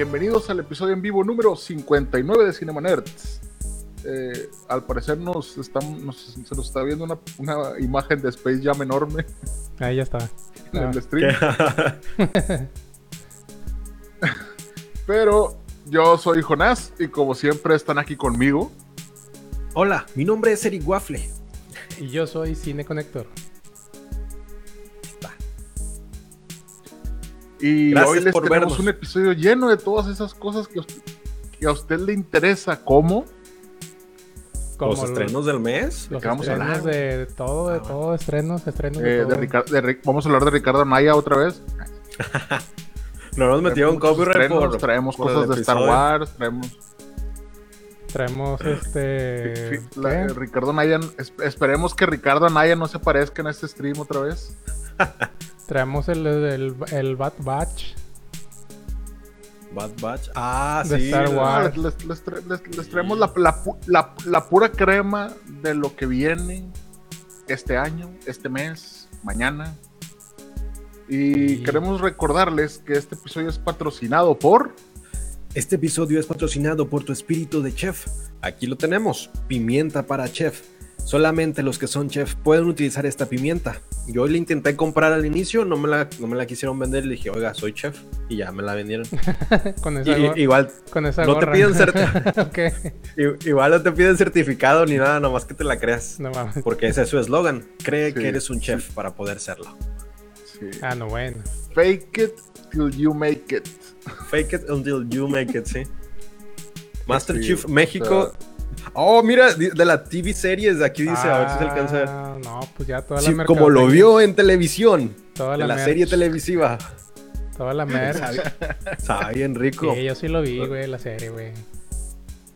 Bienvenidos al episodio en vivo número 59 de Cinema Nerds. Eh, al parecer nos, nos- se nos está viendo una, una imagen de Space Jam enorme Ahí ya está. en Ah, el stream. Pero yo soy Jonás y como siempre están aquí conmigo. Hola, mi nombre es Eric Waffle. y yo soy Cine Conector. Y Gracias hoy les por tenemos vernos. un episodio lleno de todas esas cosas que, a usted- que a usted le interesa. ¿Cómo? Como Los estrenos del mes. Los que vamos a estrenos hablar, de, de todo, de Ah, todo, estrenos, estrenos Eh, de de todo. De Ri- vamos a hablar de Ricardo Anaya otra vez. No nos metieron copyright estrenos, por, traemos por cosas de Star. Wars, traemos Traemos este... fi- fi- la- eh, Ricardo Anaya, es- esperemos que Ricardo Anaya no se aparezca en este stream otra vez. Traemos el, el, el Bad Batch. Bad Batch. Ah, De sí. Star ¿verdad? Wars. Les, les tra- les- les traemos la, la la- la pura crema de lo que viene este año, este mes, mañana. Y Sí. queremos recordarles que este episodio es patrocinado por Este episodio es patrocinado por tu espíritu de chef. Aquí lo tenemos, pimienta para chef. Solamente los que son chef pueden utilizar esta pimienta. Yo le intenté comprar al inicio, no me la, no me la quisieron vender. Le dije, oiga, soy chef. Y ya me la vendieron. con esa, y- igual, con esa no te piden cert- Ok. i- igual no te piden certificado ni nada, nomás que te la creas. No mames. Porque ese es su eslogan. Cree Sí, que eres un chef para poder serlo. sí, Ah, no, bueno. Fake It Till You Make It. Fake it until you make it, sí. Master Sí, Chief o México. Oh, mira, de la TV series, aquí dice, a ver si se alcanza a ver. Ah, No, pues ya toda Sí, la como lo vio en televisión, Toda de la, serie televisiva. Toda la merch. Sabe, bien rico. Sí, yo sí lo vi, güey, la serie, güey.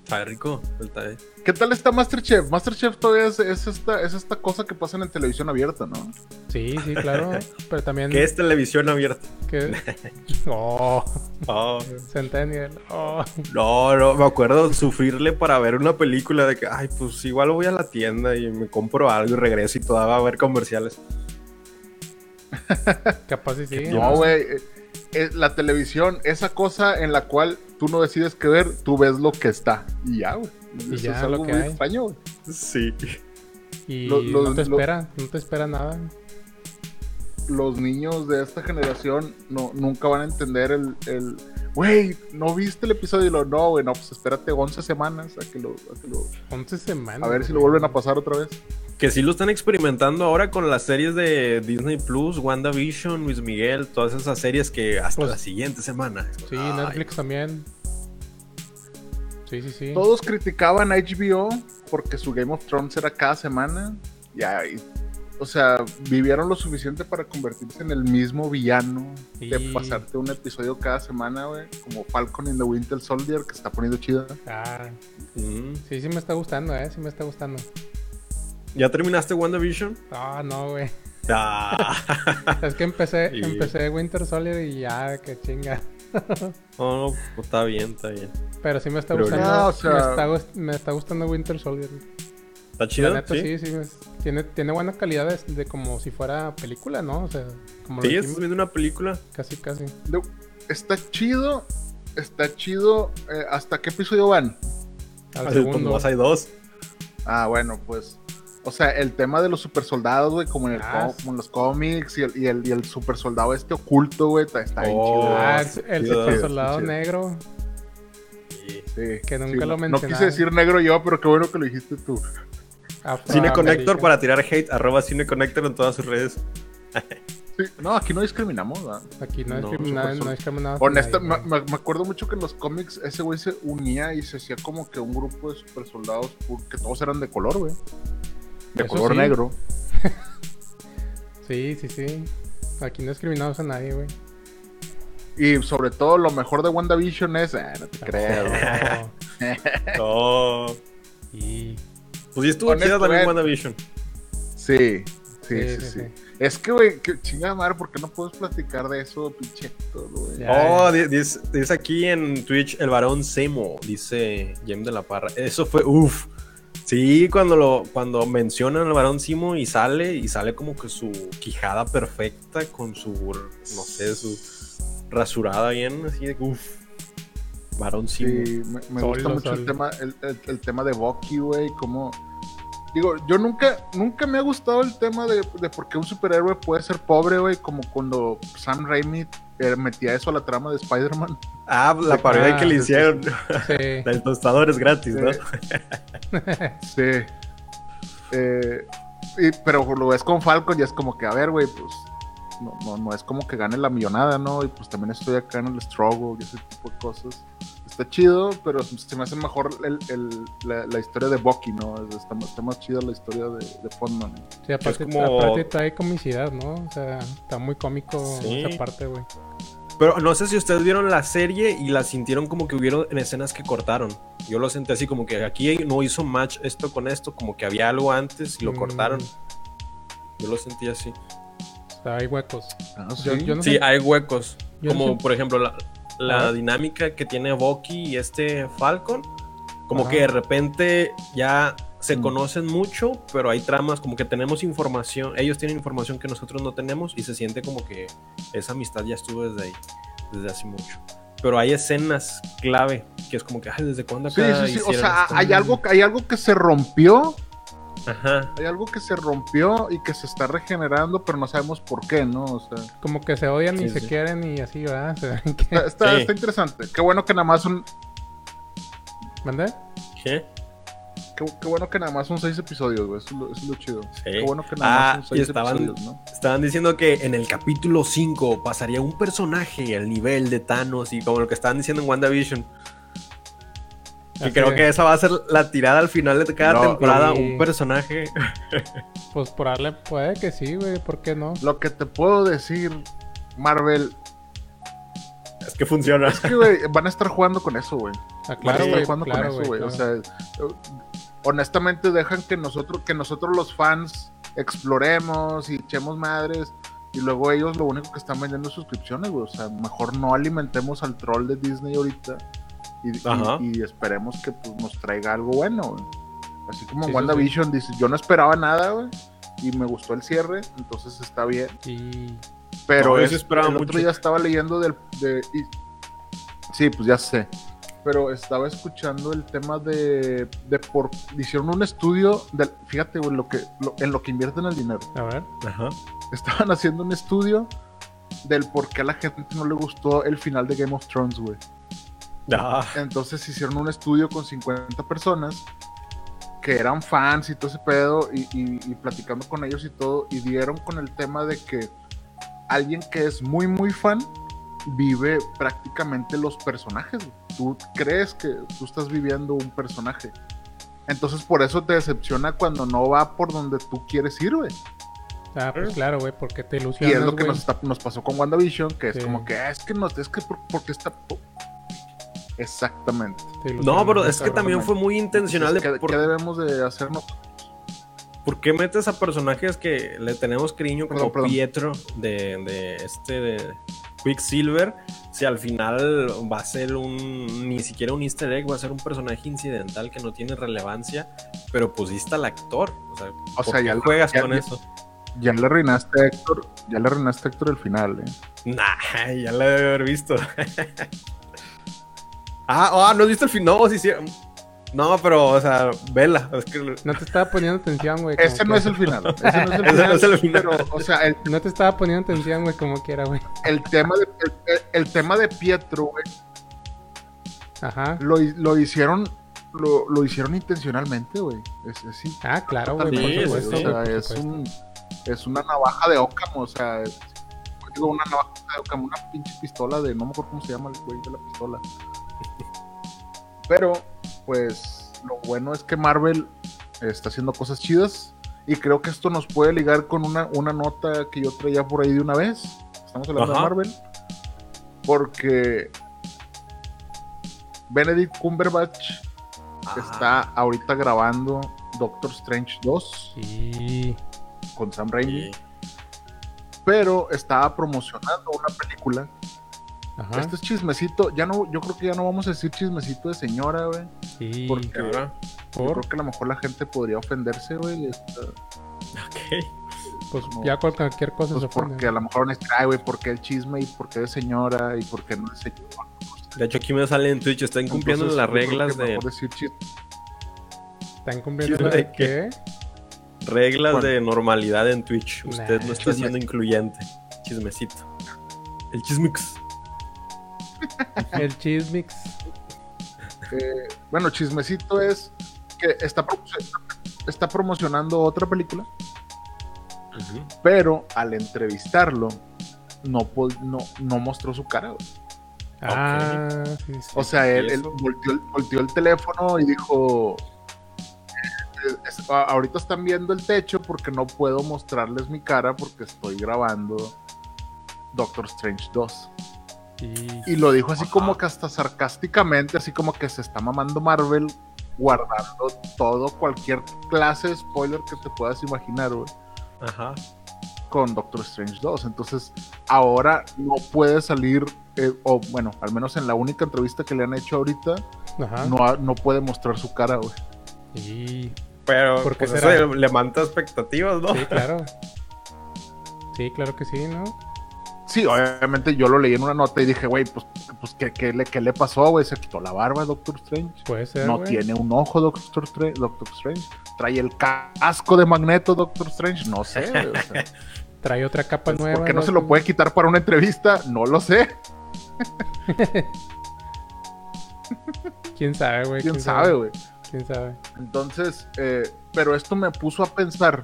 Sabe rico. Está- ¿Qué tal está Masterchef? Masterchef todavía es, es esta, es esta cosa que pasa en televisión abierta, ¿no? Sí, sí, claro. Pero también... ¿Qué es televisión abierta? Oh, Oh, Centennial. Oh. no, no, me acuerdo sufrirle para ver una película de que, ay, pues igual voy a la tienda y me compro algo y regreso y todavía va a ver comerciales. Capaz y sí. No, güey. eh, eh, la televisión, esa cosa en la cual tú no decides qué ver, tú ves lo que está. Y ya, güey. Y Eso ya, es algo lo que muy hay. extraño, güey. Sí. Y Lo- lo- no te lo- espera, no te espera nada. Los niños de esta generación no, nunca van a entender el, el güey, ¿no viste el episodio? Y lo, no, güey, no, pues espérate 11 semanas a que lo, a que lo- 11 semanas. a ver si lo vuelven a pasar otra vez. Que sí lo están experimentando ahora con las series de Disney Plus, WandaVision, Luis Miguel, todas esas series que hasta Pues- la siguiente semana. Sí, Ay, Netflix también. Sí, sí, sí. Todos criticaban a HBO porque su Game of Thrones era cada semana. Ya, y- o sea, vivieron lo suficiente para convertirse en el mismo villano de pasarte un episodio cada semana, güey. Como Falcon in the Winter Soldier, que se está poniendo chida. Ah, Mm. sí, sí me está gustando, eh. Sí me está gustando. ¿Ya terminaste WandaVision? Ah, no, güey. Ah. Es que empecé, Sí. empecé Winter Soldier y ya, que chinga. No, no, pues está bien, está bien. Pero sí me está Pero gustando. ya, o sea- me, está, gust- me está gustando Winter Soldier. ¿Está La chido? neta, sí. sí, sí. me- tiene, tiene buena calidad de, de como si fuera película, ¿no? O sea, como lo Sí, estás viendo una película. casi, casi. De- Está chido, está chido. eh, ¿Hasta qué episodio van? Al segundo. nomás hay dos. Ah, bueno, pues. O sea, el tema de los super soldados, güey, como en, el Ah, co- como en los cómics y el, y el, y el super soldado este oculto, güey, está, está bien Oh. chido. Ah, el, chido, super soldado chido. negro. Sí. Sí, que nunca sí, lo no- No quise decir negro yo, pero qué bueno que lo dijiste tú. Cine Connector afroamericano. para tirar hate, arroba Cine Connector en todas sus redes. Sí, no, aquí no discriminamos, ¿verdad? Aquí no, No, discrimina- no discriminamos. Honesta, me acuerdo mucho que en los cómics ese güey se unía y se hacía como que un grupo de super soldados que todos eran de color, güey. De Eso color sí. negro. Sí, sí, sí. Aquí no discriminamos a nadie, güey. Y sobre todo, lo mejor de WandaVision es. eh, no te creo. No. y... Pues sí estuvo chida también eh. WandaVision. Sí, sí, Sí, sí, sí. Es que, güey, que chingada madre, ¿por qué no puedes platicar de eso, pinche güey? Ya. Oh, di- dice, dice aquí en Twitch el varón Semo, dice Jem de la Parra. Eso fue, uff. Sí, cuando lo cuando mencionan al varón Simo y sale, y sale como que su quijada perfecta con su, no sé, su rasurada bien, así de uff. Varón Simo. Sí, me, gusta mucho el tema, el, el- el tema de Bucky, güey, como... Digo, yo nunca, nunca me ha gustado el tema de, de por qué un superhéroe puede ser pobre, güey, como cuando Sam Raimi metía eso a la trama de Spider-Man. Ah, la Sí, parodia ah, que le sí, hicieron Sí. tostador es gratis, ¿no? Sí. Sí. Eh, y- pero lo ves con Falcon y es como que, a ver, güey, pues no, no, no es como que gane la millonada, ¿no? Y pues también estoy acá en el struggle y ese tipo de cosas. Está chido, pero se me hace mejor el, el- la, la historia de Bucky, ¿no? Está, está más chida la historia de, de. Sí, aparte, como- aparte trae comicidad, ¿no? O sea, está muy cómico Sí. esa parte, güey. Pero no sé si ustedes vieron la serie y la sintieron como que hubieron en escenas que cortaron. Yo lo sentí así como que aquí no hizo match esto con esto, como que había algo antes y lo Mm. cortaron. Yo lo sentí así. O sea, hay huecos. Ah, Yo, yo no Sí, sé- hay huecos. Yo como no sé- por ejemplo la, la dinámica que tiene Bucky y este Falcon. Como Ajá. que de repente ya se Mm. conocen mucho, pero hay tramas como que tenemos información. Ellos tienen información que nosotros no tenemos y se siente como que esa amistad ya estuvo desde ahí, desde hace mucho. Pero hay escenas clave que es como que, ay, ¿desde cuándo Sí, acá sí, sí. O hicieron sea, hay algo, hay algo que se rompió, Ajá. hay algo que se rompió y que se está regenerando, pero no sabemos por qué, ¿no? O sea, Como que se odian y Sí, se quieren y así, ¿verdad? Está, está- Sí. está interesante. Qué bueno que nada más son, ¿Mandé? ¿Qué? Qué, qué bueno que nada más son seis episodios, güey. Eso, es lo- eso es lo chido. Sí. Qué bueno que nada Ah, más son y seis estaban- episodios, ¿no? Estaban diciendo que en el capítulo 5 pasaría un personaje al nivel de Thanos y como lo que estaban diciendo en WandaVision. Y creo que esa va a ser la tirada al final de cada No, temporada, sí. un personaje. Pues por darle, puede que sí, güey, ¿por qué no? Lo que te puedo decir, Marvel, Es que funciona. es que, güey, van a estar jugando con eso, güey. Ah, Van a estar jugando claro, con eso, güey. claro. O sea, honestamente dejan que nosotros, que nosotros los fans exploremos y echemos madres. Y luego ellos lo único que están vendiendo es suscripciones, güey. O sea, mejor no alimentemos al troll de Disney ahorita. Y, y- Ajá. y esperemos que pues, nos traiga algo bueno, güey. Así como Sí, en sí, WandaVision dice, yo no esperaba nada, güey. Y me gustó el cierre, entonces está bien. Y Pero No, yo es- sí esperaba el otro mucho. día estaba leyendo del... de- y- sí, pues ya sé. Pero estaba escuchando el tema de... de por, hicieron un estudio, del, fíjate, güey, lo que, lo- en lo que invierten el dinero. a ver, Ajá. Estaban haciendo un estudio del por qué a la gente no le gustó el final de Game of Thrones, güey. Ah, Entonces hicieron un estudio con 50 personas que eran fans y todo ese pedo y, y- y platicando con ellos y todo y dieron con el tema de que alguien que es muy muy fan vive prácticamente los personajes. Tú crees que tú estás viviendo un personaje. Entonces por eso te decepciona cuando no va por donde tú quieres ir, güey. ah, pues claro, güey, porque te Y ilusionas, es lo que nos, está- nos pasó con WandaVision, que es como que "Ah, es que no, es que por- porque está... Exactamente. No, pero es que también fue muy intencional de ¿qué, por, qué debemos de hacernos? por qué metes a personajes que le tenemos cariño como Perdón, perdón. Pietro de, de este de Quicksilver si al final va a ser un ni siquiera un easter egg va a ser un personaje incidental que no tiene relevancia pero pusiste al actor o sea, O ¿por sea, ya juegas ya- con ya- eso Ya le arruinaste a Héctor, ya le arruinaste a Héctor el final, eh. Nah, ya lo debe haber visto. ah, ah, no has visto el final. No, sí, sí. No, pero, o sea, vela. Es que No te estaba poniendo atención, güey. Ese no es el final. Ese no es el final. no es el final. Pero, o sea, el, No te estaba poniendo atención, güey, como quiera, güey. el tema de el, tema de Pietro, güey, Ajá. lo, lo hicieron lo, lo hicieron intencionalmente, güey. Es, es Ah, claro, güey, sí. O sea, es un es una navaja de Ockham, o sea, es- digo una navaja de Ockham, una pinche pistola de no me acuerdo cómo se llama el güey de la pistola. Pero pues lo bueno es que Marvel está haciendo cosas chidas y creo que esto nos puede ligar con una, una nota que yo traía por ahí de una vez. Estamos hablando Ajá. de Marvel. Porque Benedict Cumberbatch está ahorita grabando Doctor Strange 2 Y. con Sam Raimi, Sí. pero estaba promocionando una película. Ajá. Este es chismecito, ya no, yo creo que ya no vamos a decir chismecito de señora, güey. Sí. Porque Ahora, yo creo que a lo mejor la gente podría ofenderse, güey. este, ok. pues no. ya cual- cualquier cosa Pues se ofende. porque a lo mejor van a decir, ay, güey, ¿por qué el chisme y por qué de señora y por qué no de señor? De hecho, aquí me sale en Twitch, están cumpliendo Entonces, las reglas de mejor decir chis- Están cumpliendo ¿Chisme la de de qué? reglas Bueno. de normalidad en Twitch. Usted Nah. no está siendo incluyente. Chismecito. El chismix. El chismix. Eh, bueno, chismecito es que está, está promocionando otra película, pero al entrevistarlo no, no, no mostró su cara. güey. Ah, sí, sí. O sea, él, volteó, el- volteó el teléfono y dijo, ahorita están viendo el techo porque no puedo mostrarles mi cara porque estoy grabando Doctor Strange 2. Y- Y lo dijo así Ajá. como que hasta sarcásticamente, así como que se está mamando Marvel guardando todo, cualquier clase de spoiler que te puedas imaginar, güey, Ajá. con Doctor Strange 2. Entonces, ahora no puede salir, eh, o bueno, al menos en la única entrevista que le han hecho ahorita, Ajá. no, no puede mostrar su cara, güey. Y- Pero ¿Por qué pues, le levanta expectativas, ¿no? Sí, claro. Sí, claro que sí, ¿no? Sí, obviamente yo lo leí en una nota y dije, güey, pues, pues ¿qué, qué le, qué le pasó, güey? Se quitó la barba Doctor Strange. Puede ser. No tiene un ojo Doctor, Stra- Doctor Strange. Trae el casco de Magneto Doctor Strange. No sé. güey, o sea, Trae otra capa nueva. ¿Por qué no se lo puede quitar para una entrevista? No lo sé. ¿Quién sabe, güey? ¿Quién sabe, güey? ¿Quién sabe? Entonces, eh, pero esto me puso a pensar.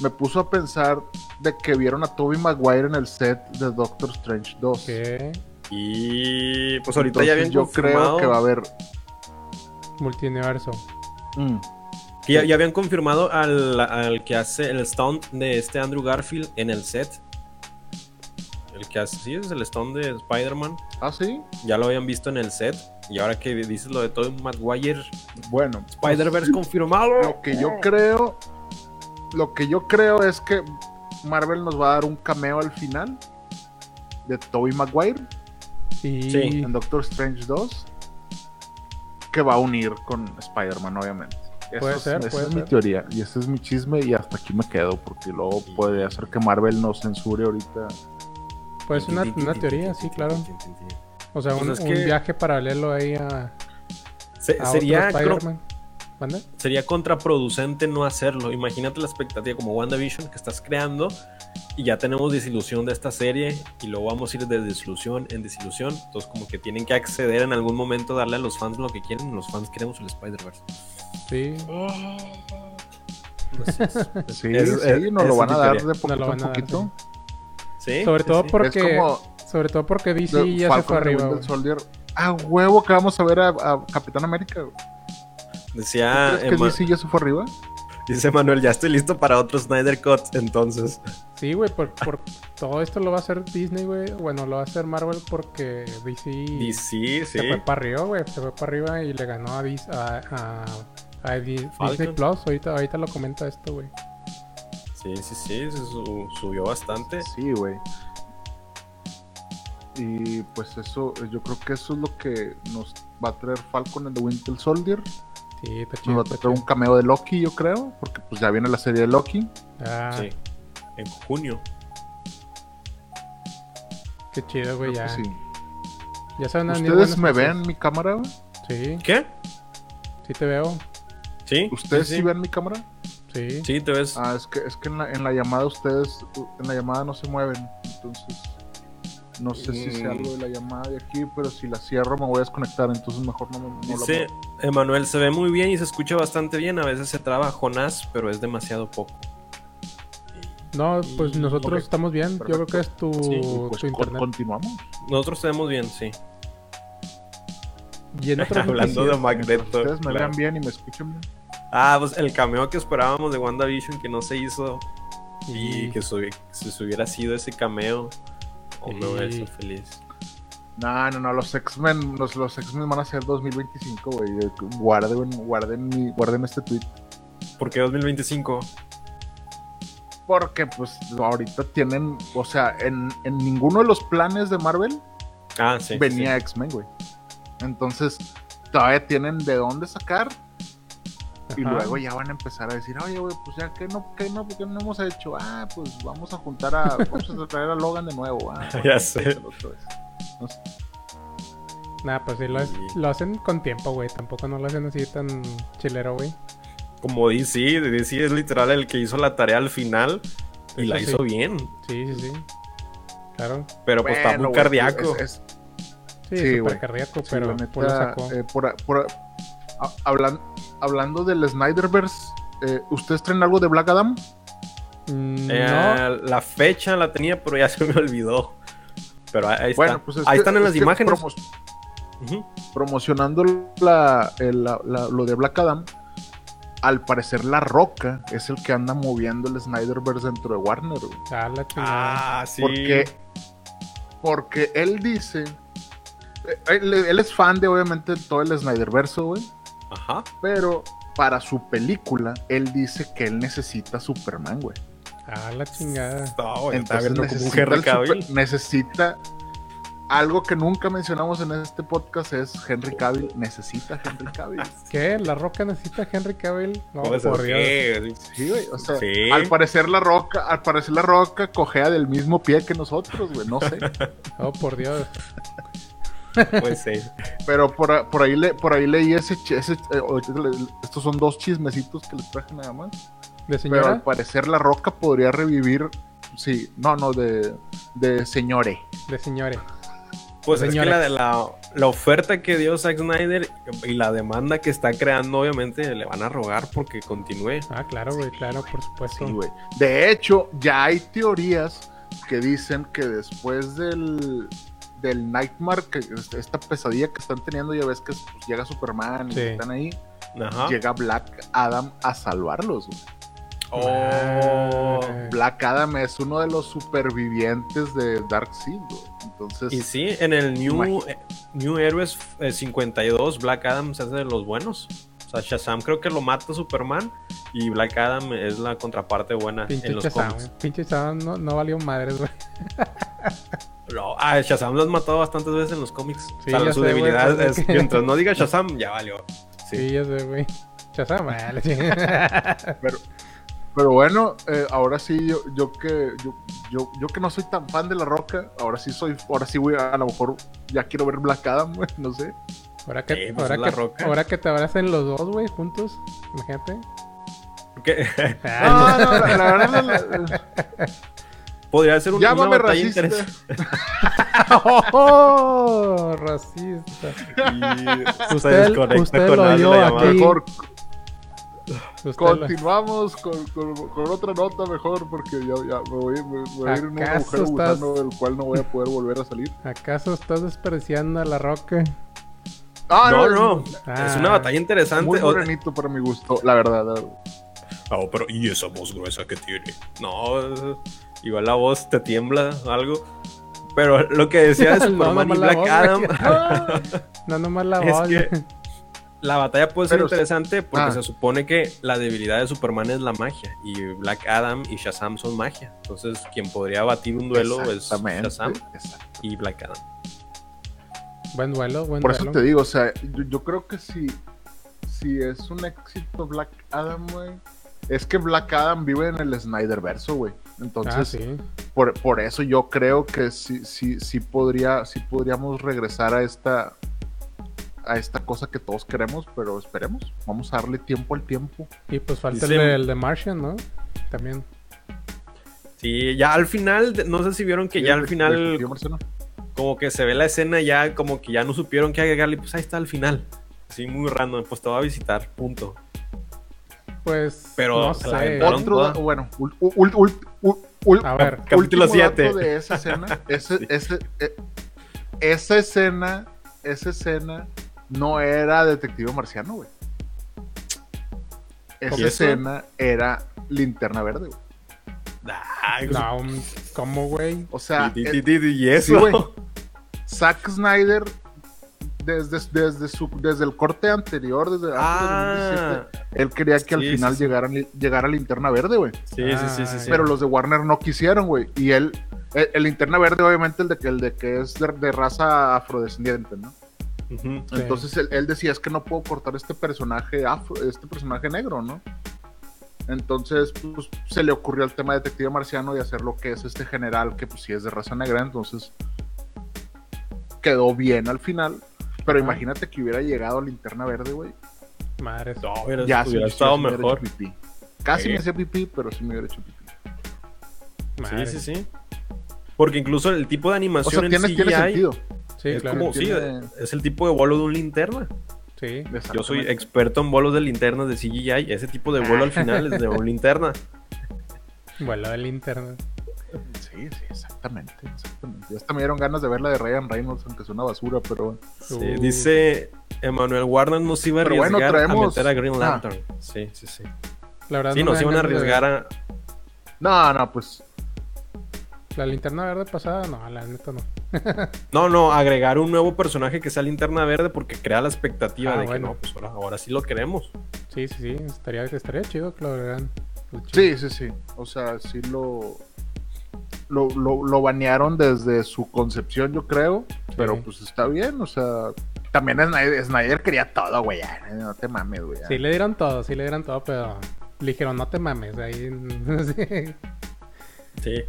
Me puso a pensar de que vieron a Toby Maguire en el set de Doctor Strange 2. ¿Qué? Y pues ahorita ya Entonces, habían yo confirmado creo que va a haber. Multiverso. Mm, que ya, ya habían confirmado al, al que hace el stunt de este Andrew Garfield en el set. El que hace, sí, es el stunt de Spider-Man. ¿Ah, sí? Ya lo habían visto en el set. Y ahora que dices lo de Tobey Maguire, Bueno, Spider-Verse confirmado. Lo que yo creo, lo que yo creo es que Marvel nos va a dar un cameo al final de Tobey Maguire Sí. en Doctor Strange 2 que va a unir con Spider-Man, obviamente. Eso Puede es- ser, esa puede es mi teoría y ese es mi chisme y hasta aquí me quedo porque luego puede hacer que Marvel nos censure ahorita. pues una, una teoría, sí, claro. O sea, Pues un, viaje paralelo ahí a, Se- a sería, otro creo- Sería contraproducente no hacerlo. Imagínate la expectativa como WandaVision que estás creando y ya tenemos desilusión de esta serie y luego vamos a ir de desilusión en desilusión. Entonces como que tienen que acceder en algún momento, darle a los fans lo que quieren. Los fans queremos el Spider-Verse. Sí. Entonces, Sí, Es- sí, es- nos lo van a dar de poquito en a dar, poquito. sí, Sobre sí, todo sí. porque Es como sobre todo porque DC ya se fue arriba. Soldier. Ah, huevo que vamos a ver a, a Capitán América. güey. Decía ¿Crees que DC ya se fue arriba? dice Manuel, ya estoy listo para otro Snyder Cut. Entonces, Sí, güey, por, por todo esto lo va a hacer Disney, güey. Bueno, lo va a hacer Marvel porque DC sí. se fue para arriba, güey. Se fue para arriba y le ganó a, Dis- a. Disney Plus. Ahorita, ahorita lo comenta esto, güey. Sí, sí, sí, se su- subió bastante. Sí, güey. Y pues eso, yo creo que eso es lo que nos va a traer Falcon en The Winter Soldier. Sí, está Nos va a traer un cameo de Loki, yo creo, porque pues ya viene la serie de Loki. Ah, Sí. En junio. qué chido, güey. Ya, sí. ya saben ¿Ustedes me cosas. ven mi cámara? güey? Sí, ¿Qué? sí te veo. ¿Sí? ¿Ustedes sí, sí, ven mi cámara? Sí. Sí, te ves. Ah, es que, es que en, la, en la llamada ustedes, en la llamada no se mueven, entonces no sé si sea Mm. algo de la llamada de aquí, pero si la cierro me voy a desconectar, entonces mejor no, me- no la Dice muevo. Emanuel, se ve muy bien y se escucha bastante bien. A veces se traba Jonás, pero es demasiado poco. No, pues nosotros estamos bien. Yo creo que es tu, Sí, Pues tu con- internet. continuamos. Nosotros te vemos bien, sí. Y en Hablando de Magneto. Ustedes me claro. vean bien y me escuchan bien. Ah, pues el cameo que esperábamos de WandaVision que no se hizo y y que se hubiera sido ese cameo, o me Sí. hubiera hecho feliz. No, no, no, los X-Men, los, los X-Men van a ser 2025, güey. Guarden, guarden, mi- guarden este tweet. ¿Por qué 2025? Porque, pues, ahorita tienen, o sea, en, en ninguno de los planes de Marvel Ah, sí. venía sí. X-Men, güey. Entonces, todavía tienen de dónde sacar. Y Ajá. luego ya van a empezar a decir, oye, güey, pues ya que no, que no, porque no hemos hecho. Ah, pues vamos a juntar a, vamos a traer a Logan de nuevo. Ah, Ya sé. otra vez. No sé. Nah, pues sí, lo, es- Sí. lo hacen con tiempo, güey. Tampoco no lo hacen así tan chilero, güey. Como DC, DC es literal el que hizo la tarea al final y Eso la sí. hizo bien. Sí, sí, sí. Claro. Pero pues está muy güey, cardíaco. es- es- Sí, Sí, súper güey. cardíaco, Sí, pero la neta, pues lo sacó. eh, por, por- a- hablan- hablando del Snyderverse, eh, ¿ustedes traen algo de Black Adam? Mm, no. Eh, La fecha la tenía, pero ya se me olvidó. Pero ahí, Bueno, está. pues es ahí que- están en es las imágenes. promo- promocionando la, el- la- la- lo de Black Adam, al parecer La Roca es el que anda moviendo el Snyderverse dentro de Warner. güey. Ah, la. Ah, sí. Porque, porque él dice, eh, él, él es fan de obviamente todo el Snyderverse, güey, Ajá. pero para su película, él dice que él necesita Superman, güey. Ah, la chingada. No, güey, está Entonces viendo como un necesita, super- necesita algo que nunca mencionamos en este podcast es Henry Cavill necesita Henry Cavill. ¿Qué? ¿La Roca necesita Henry Cavill? No, por Dios. ¿qué? Sí, güey, o sea, Sí. al parecer la roca, al parecer la roca cojea del mismo pie que nosotros, güey, no sé. Oh, por Dios. Pues sí. Pero por, por ahí le, por ahí leí ese, eh, estos son dos chismecitos que les traje nada más. ¿De Pero al señora? parecer la roca podría revivir, sí, no, no, de, de señore. De señores. Pues es que Señores. la, de la, la oferta que dio Zack Snyder y la demanda que está creando, obviamente, le van a rogar porque continúe. Ah, claro, güey, claro, por supuesto. Sí, güey. De hecho, ya hay teorías que dicen que después del, del Nightmare, que es- esta pesadilla que están teniendo, ya ves que pues, llega Superman y Sí. están ahí, Ajá. llega Black Adam a salvarlos. güey. Oh. Black Adam es uno de los supervivientes de Darkseid, güey. Entonces, Y sí, en el New, eh, New Heroes eh, 52, Black Adam se hace de los buenos. O sea, Shazam creo que lo mata Superman y Black Adam es la contraparte buena Pinche en los Shazam. Pinche Shazam no, no valió madres, güey. No, ah, Shazam lo has matado bastantes veces en los cómics. Sí, o sea, ya su sé, güey, debilidad es es que- mientras no diga Shazam, ya valió. Sí, ya sé, güey. Shazam, ah, la chingada. pero bueno, eh, ahora sí, yo, yo que yo, yo, yo que no soy tan fan de La Roca, ahora sí soy, ahora sí voy a, a lo mejor ya quiero ver Black Adam, güey, no sé. Ahora que, Sí, pues, ahora, que, Roca. ahora que te abracen los dos, güey, juntos. Imagínate. No, Ah, no, la, la verdad, la- la- podría ser un, una llámame batalla racista. interesante. ¡Oh! Racista. Y se Usted- desconecta usted con lo llamada. aquí. Mejor Usted continuamos con, con- con otra nota mejor porque ya, ya me voy, me voy a ir en un ¿Acaso agujero estás- gusano del cual no voy a poder volver a salir. ¿Acaso estás despreciando a la roca? Ah, No, no, Ah. es una batalla interesante. Muy O- morenito para mi gusto, la verdad. la verdad. Oh, pero ¿y esa voz gruesa que tiene? No, igual la voz te tiembla o algo. Pero lo que decía de No, Superman y Black voz, Adam, güey. No, nomás la Es voz. que- la batalla puede ser Pero- interesante porque Ah. se supone que la debilidad de Superman es la magia y Black Adam y Shazam son magia. Entonces, quien podría batir un duelo es Shazam exacto. y Black Adam. Buen duelo, buen Por eso te digo, o sea, yo, yo creo que si, si es un éxito Black Adam, güey, es que Black Adam vive en el Snyder verso, güey. Entonces, ah, sí. por, por eso yo creo que sí, sí, sí podría, sí podríamos regresar a esta a esta cosa que todos queremos, pero esperemos. Vamos a darle tiempo al tiempo. Y pues falta el de, el de Martian, ¿no? También. Sí, ya al final, no sé si vieron que ya al ¿De- final como que se ve la escena ya como que ya no supieron qué agregarle, pues ahí está al final. Así muy random, pues te va a visitar, punto. Pues. Pero no sé. Otro, bueno, ul- ul- ul- ul- ul- A ver, capítulo último dato siete. de esa escena, ese- ese- eh, esa escena, esa escena no era Detective Marciano, güey. Esa escena era Linterna Verde, güey. Pues, No, ¿cómo, güey? O sea, y, eh, y- y- y eso. sí, güey. Zack Snyder, desde, desde, su, desde el corte anterior, desde Ah. antes del 2017, él quería que al Sí, final sí, sí. llegara, Linterna Verde, güey. Sí, sí, sí, sí, sí. Pero los de Warner no quisieron, güey. Y él, el, el Linterna Verde, obviamente, el de que, el de que es de, de raza afrodescendiente, ¿no? Entonces él, él decía, es que no puedo cortar este personaje afro, este personaje negro, ¿no? Entonces, pues, se le ocurrió el tema de Detective Marciano y hacer lo que es este general, que pues sí es de raza negra, entonces quedó bien al final. Pero imagínate que hubiera llegado a Linterna Verde, güey. Madre. No, hubiera, Ya hubiera sí, estado sí me hubiera mejor. pipí. Casi Sí. me hacía pipí, pero sí me hubiera hecho pipí. madre. Sí, sí, sí. Porque incluso el tipo de O animación sea, en tiene, CGI tiene sentido. Sí, es claro. como, sí, Tiene- es el tipo de vuelo de un linterna. Sí. Yo soy experto en vuelos de linternas de CGI. Ese tipo de vuelo al final es de un linterna. Vuelo de linterna. Sí, sí, exactamente, exactamente. Ya hasta me dieron ganas de ver la de Ryan Reynolds, aunque es una basura, pero Sí, Uh. dice Emanuel Warner nos iba a bueno, arriesgar a meter a Green Ah. Lantern. Sí, sí, sí. La verdad Sí, no nos iban a arriesgar a. no, no, pues La linterna verde pasada, no, la neta no. No, no, agregar un nuevo personaje que sea linterna verde porque crea la expectativa Ah, de que no, pues ahora, ahora sí lo queremos. Sí, sí, sí. Estaría, estaría chido que lo agregaran. sí, sí, sí. O sea, sí lo lo, lo, lo banearon desde su concepción, yo creo, pero Sí. pues está bien, o sea, también Snyder, Snyder quería todo, güey, no te mames, güey. Sí, le dieron todo, sí le dieron todo, pero le dijeron, no te mames. Ahí. sí. Sí.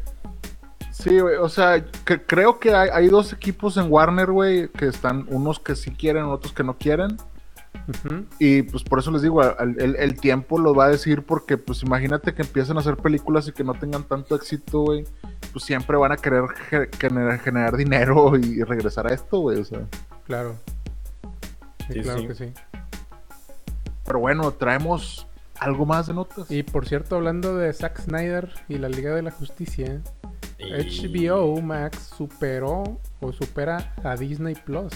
Sí, güey, o sea, que- creo que hay, hay dos equipos en Warner, güey, que están, unos que sí quieren, otros que no quieren. Y pues por eso les digo, el, el tiempo lo va a decir porque pues imagínate que empiecen a hacer películas y que no tengan tanto éxito, güey. Pues siempre van a querer ge- generar, generar dinero y regresar a esto, güey. O sea. Claro. Sí, Sí, claro sí. que sí. Pero bueno, traemos algo más de notas. Y por cierto, hablando de Zack Snyder y la Liga de la Justicia, Y- HBO Max superó o supera a Disney Plus.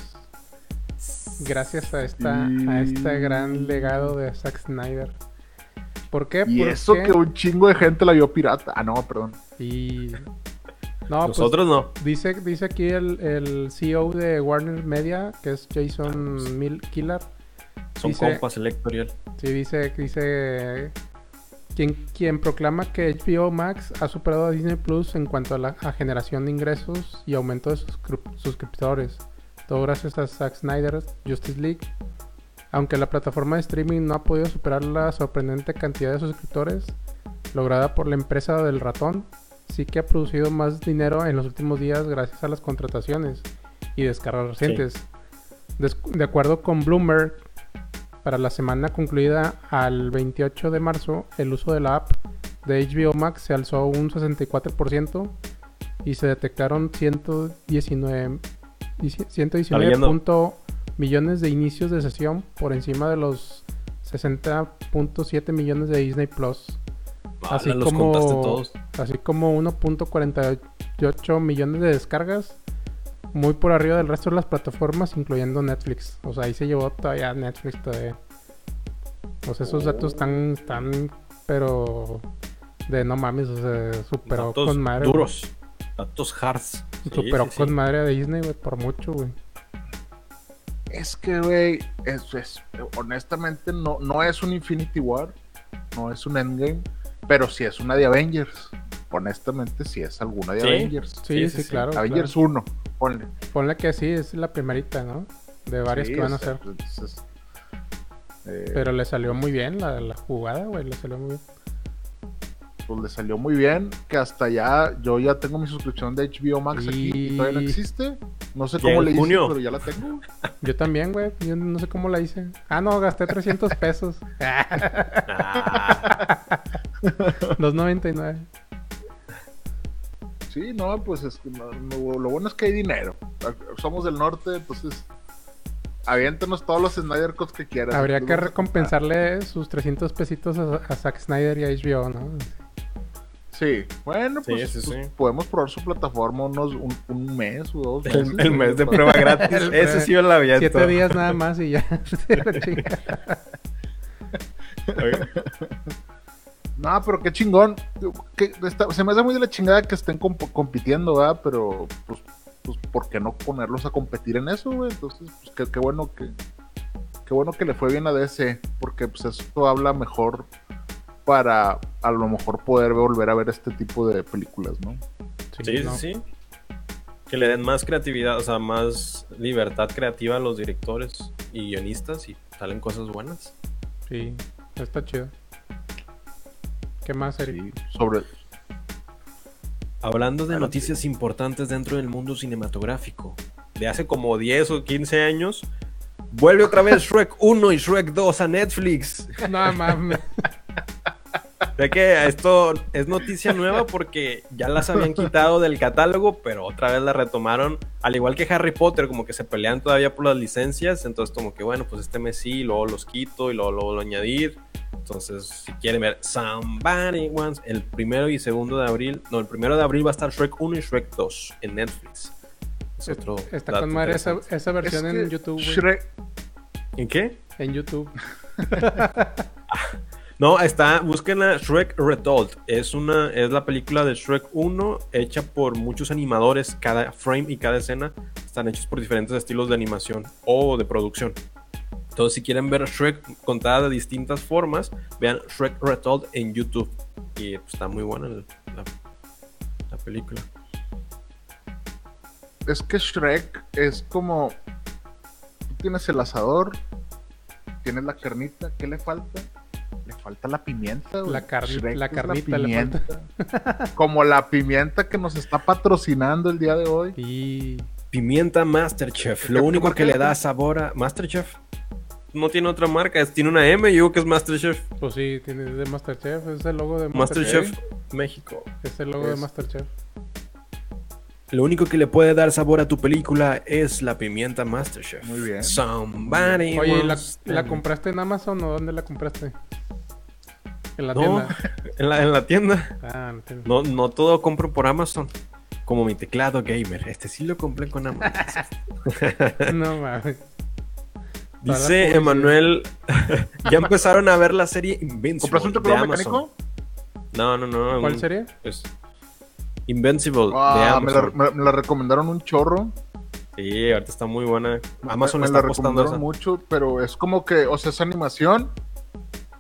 Gracias a esta a este gran legado de Zack Snyder. ¿Por qué? y Porque- eso que un chingo de gente la vio pirata. Ah, no, perdón. y- No, pues, Nosotros no. dice, dice aquí el, el CEO de Warner Media, que es Jason Mil Killar. Son dice- compas electorial. Sí, dice, dice quien, quien proclama que HBO Max ha superado a Disney Plus en cuanto a la a generación de ingresos y aumento de suscrip- suscriptores. Todo gracias a Zack Snyder Justice League. Aunque la plataforma de streaming no ha podido superar la sorprendente cantidad de suscriptores lograda por la empresa del ratón, sí que ha producido más dinero en los últimos días gracias a las contrataciones y descargas recientes. De acuerdo con Bloomberg, para la semana concluida al 28 de marzo, el uso de la app de HBO Max se alzó un 64% y se detectaron 119, dici- 119 leyendo. punto millones de inicios de sesión por encima de los 60.7 millones de Disney Plus. Así los como- todos. Así como 1.48 millones de descargas, muy por arriba del resto de las plataformas, incluyendo Netflix. O sea, ahí se llevó todavía Netflix todavía. O sea, esos datos están, están, pero de no mames, o sea, superó Datos con madre. duros. Datos hards. Sí, Superó sí, sí. con madre de Disney, güey, por mucho, güey. Es que, güey, eso es, honestamente no, no es un Infinity War, no es un Endgame, pero sí es una de Avengers. Honestamente, sí es alguna de Sí. Avengers. Sí, Sí, sí, sí, sí. claro. Avengers claro. 1, ponle. Ponle que sí, es la primerita, ¿no? De varias Sí, que van a hacer. eh, Pero le salió muy bien la, la jugada, güey, le salió muy bien. Pues le salió muy bien, que hasta ya, yo ya tengo mi suscripción de HBO Max aquí, Y- todavía no existe. No sé cómo le hice, junio. pero ya la tengo. Yo también, güey. Yo no sé cómo la hice. Ah, no, gasté 300 pesos. Ah, 2.99. Sí, no, pues es que no- no- lo bueno es que hay dinero. Somos del norte, entonces aviéntanos todos los Snyder Cuts que quieras. Habría que recompensarle sus 300 pesitos a, a Zack Snyder y a HBO, ¿no? Sí, bueno, Sí, pues, sí, pues sí. podemos probar su plataforma unos un, un mes o dos meses. el, el mes de prueba gratis. Ese sí yo la había Siete días nada más y ya. No, pero qué chingón. Que está- se me hace muy de la chingada que estén comp- compitiendo, ¿verdad? Pero, pues, pues, ¿por qué no ponerlos a competir en eso, güey? Entonces, pues, qué, qué bueno que, qué bueno que le fue bien a DC, porque pues eso habla mejor para a lo mejor poder volver a ver este tipo de películas, ¿no? Sí, sí, no. sí. Que le den más creatividad, o sea, más libertad creativa a los directores y guionistas y salen cosas buenas. Sí, está chido. ¿Qué más, Eric? Sí, sobre, Hablando de noticias importantes dentro del mundo cinematográfico, de hace como 10 o 15 años, vuelve otra vez Shrek 1 y Shrek 2 a Netflix. No mames. Sé que esto es noticia nueva porque ya las habían quitado del catálogo, pero otra vez la retomaron. Al igual que Harry Potter, como que se pelean todavía por las licencias. Entonces, como que bueno, pues este mes sí, luego los quito y luego, luego lo añadir. Entonces, si quieren ver Somebody Wants, el primero y segundo de abril, no, el primero de abril va a estar Shrek 1 y Shrek 2 en Netflix. Es otro Está con madre esa, esa versión es en YouTube. Shrek- ¿En qué? En YouTube. No, está, búsquenla Shrek Retold. Es una, es la película de Shrek 1 hecha por muchos animadores. Cada frame y cada escena están hechos por diferentes estilos de animación o de producción. Entonces, si quieren ver Shrek contada de distintas formas, vean Shrek Retold en YouTube. Y pues, está muy buena la, la película. es que Shrek es como. Tienes el asador, tienes la carnita, ¿qué le falta? Le falta la pimienta, güey. La Shrek la carnita le pimienta. como la pimienta que nos está patrocinando el día de hoy. Y Pimienta Masterchef. Lo ¿Qué único que le da sabor a Masterchef. No tiene otra marca, es- tiene una M, yo digo que es Masterchef. pues sí, tiene de Masterchef. Es el logo de Masterchef. Masterchef México. Es el logo de Masterchef. Lo único que le puede dar sabor a tu película es la pimienta Masterchef. Muy bien. Somebody Oye, ¿la, wants la to- compraste en Amazon o dónde la compraste? En la No, tienda. en la, en la tienda. Ah, no entiendo. No, no todo compro por Amazon. Como mi teclado gamer. Este sí lo compré con Amazon. No mames. Dice. Emanuel. ya empezaron a ver la serie Invincible. ¿Compraste un de teclado Amazon. mecánico? No, no, no. ¿Cuál un- serie? es Invincible de Ah, me, la, Amazon. me- me la recomendaron un chorro. Sí, ahorita está muy buena. Amazon me, me está la recomendaron esa. mucho, pero es como que, o sea, es animación.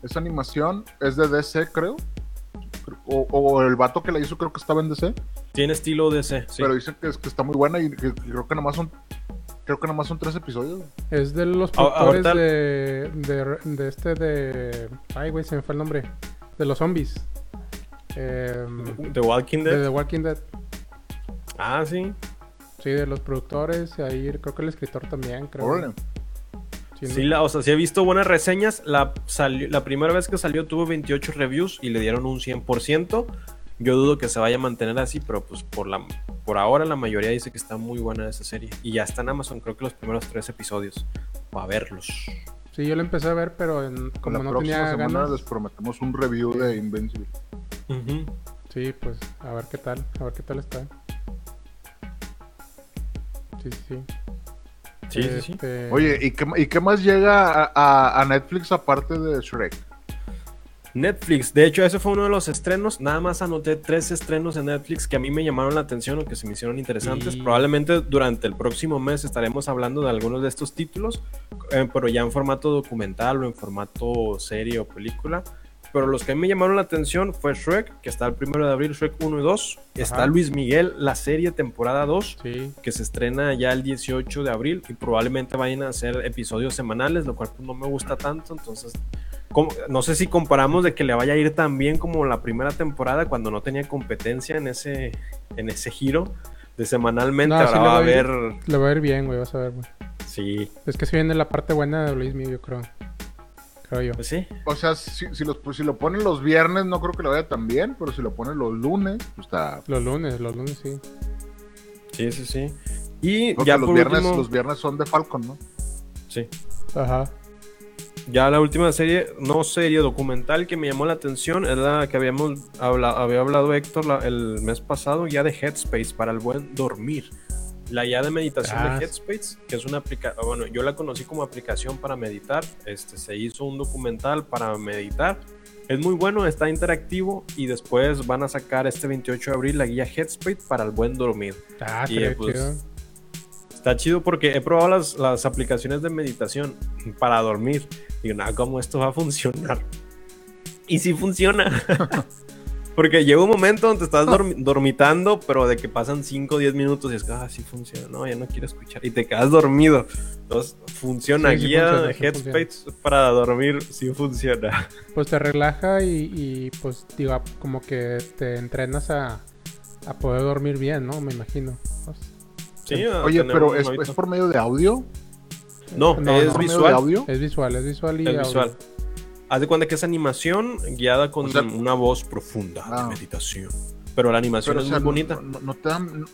Es animación, es de DC, creo. O, o el vato que la hizo creo que estaba en DC. Tiene estilo DC. Sí. Pero dicen que, es- que está muy buena y que, que creo que nomás son. Creo que nomás son tres episodios. Es de los productores de, de, de este de... Ay, güey, se me fue el nombre. De los zombies. Em, The Walking de Dead. The Walking Dead. Ah, sí. Sí, de los productores. Ahí creo que el escritor también, creo. Órale. Sí, Sí, ¿no? la, o sea, sí he visto buenas reseñas. La, salió- la primera vez que salió tuvo 28 reviews y le dieron un 100%. Yo dudo que se vaya a mantener así, pero pues por, la, por ahora la mayoría dice que está muy buena esa serie. Y ya está en Amazon, creo que los primeros tres episodios. Va a verlos. Sí, yo lo empecé a ver, pero en- como la no próxima tenía semana ganas. les prometemos un review de Invincible. Ujú. Sí, pues a ver qué tal, a ver qué tal está. Sí, sí, sí. Sí, sí, sí. Este, Oye, ¿y qué, y qué más llega a, a- a Netflix aparte de Shrek? Netflix, de hecho, ese fue uno de los estrenos. Nada más anoté tres estrenos en Netflix que a mí me llamaron la atención o que se me hicieron interesantes. Y- Probablemente durante el próximo mes estaremos hablando de algunos de estos títulos, eh, pero ya en formato documental o en formato serie o película. Pero los que a mí me llamaron la atención fue Shrek, que está el primero de abril, Shrek 1 y 2. Está. Luis Miguel, la serie temporada 2 Sí, que se estrena ya el 18 de abril y probablemente vayan a hacer episodios semanales, lo cual pues, no me gusta tanto, entonces como- no sé si comparamos de que le vaya a ir tan bien como la primera temporada cuando no tenía competencia en ese en ese giro de semanalmente, No, ahora sí le va a ir- haber le va a ir bien, güey, vas a ver, güey. sí, Es que si viene la parte buena de Luis Miguel, yo creo. Creo yo. pues sí, O sea, si, si, los- pues, si lo ponen los viernes no creo que le vaya tan bien, pero si lo ponen los lunes, pues está... Los lunes, los lunes sí. sí, sí, sí. Y ya los, por viernes, último, los viernes son de Falcon, ¿no? sí. Ajá. Ya la última serie, no serie, documental que me llamó la atención es la que habíamos hablado, había hablado Héctor la- el mes pasado, ya de Headspace para el buen dormir. La ya de meditación Ah. de Headspace, que es una aplicación, bueno, yo la conocí como aplicación para meditar. Este se hizo un documental para meditar. Es muy bueno, está interactivo y después van a sacar este 28 de abril la guía Headspace para el buen dormir. Ah, Y, pues, chido. Está chido porque he probado las, las aplicaciones de meditación para dormir. Digo, nada, ¿cómo esto va a funcionar? Y sí funciona. porque llega un momento donde estás dormi- dormitando, pero de que pasan 5 o 10 minutos y es que, ah, sí funciona. No, ya no quiero escuchar. Y te quedas dormido. Entonces, funciona. Sí, sí Guía funciona, de sí Headspace para dormir, sí funciona. Pues te relaja y, y, pues digo, como que te entrenas a, a poder dormir bien, ¿no? Me imagino. Pues, Sí, Oye, pero ¿es, es por medio de audio? No, No, es no. ¿Por medio de visual. audio? es visual, es visual y Es audio. visual. Haz de cuenta que es animación guiada con O sea- una voz profunda de meditación. Pero la animación Pero, es o sea, muy bonita. No, no- no te da, no,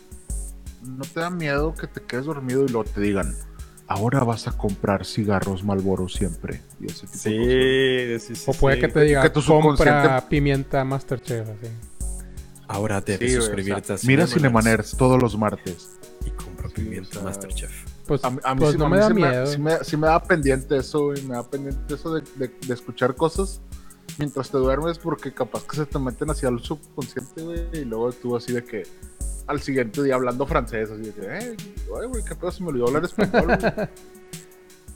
no te da miedo que te quedes dormido y luego te digan, ahora vas a comprar cigarros Malboro siempre. Y ese tipo de Sí, sí, sí. O puede sí. que te diga, que tu compra pimienta Masterchef, así. Ahora debes Sí, güey, o suscribirte sea, a mira Cinema Cinemaners todos los martes. y compra Sí, pimienta o sea, Masterchef. Pues, A, mí- a mí pues sí, no a me mí da sí miedo. sí me, sí me da pendiente eso, güey. Me da pendiente eso de, de- de escuchar cosas mientras te duermes porque capaz que se te meten hacia el subconsciente, güey. Y luego tú así de que al siguiente día hablando francés, así de que, eh, güey, qué pedo, se me olvidó hablar español, güey.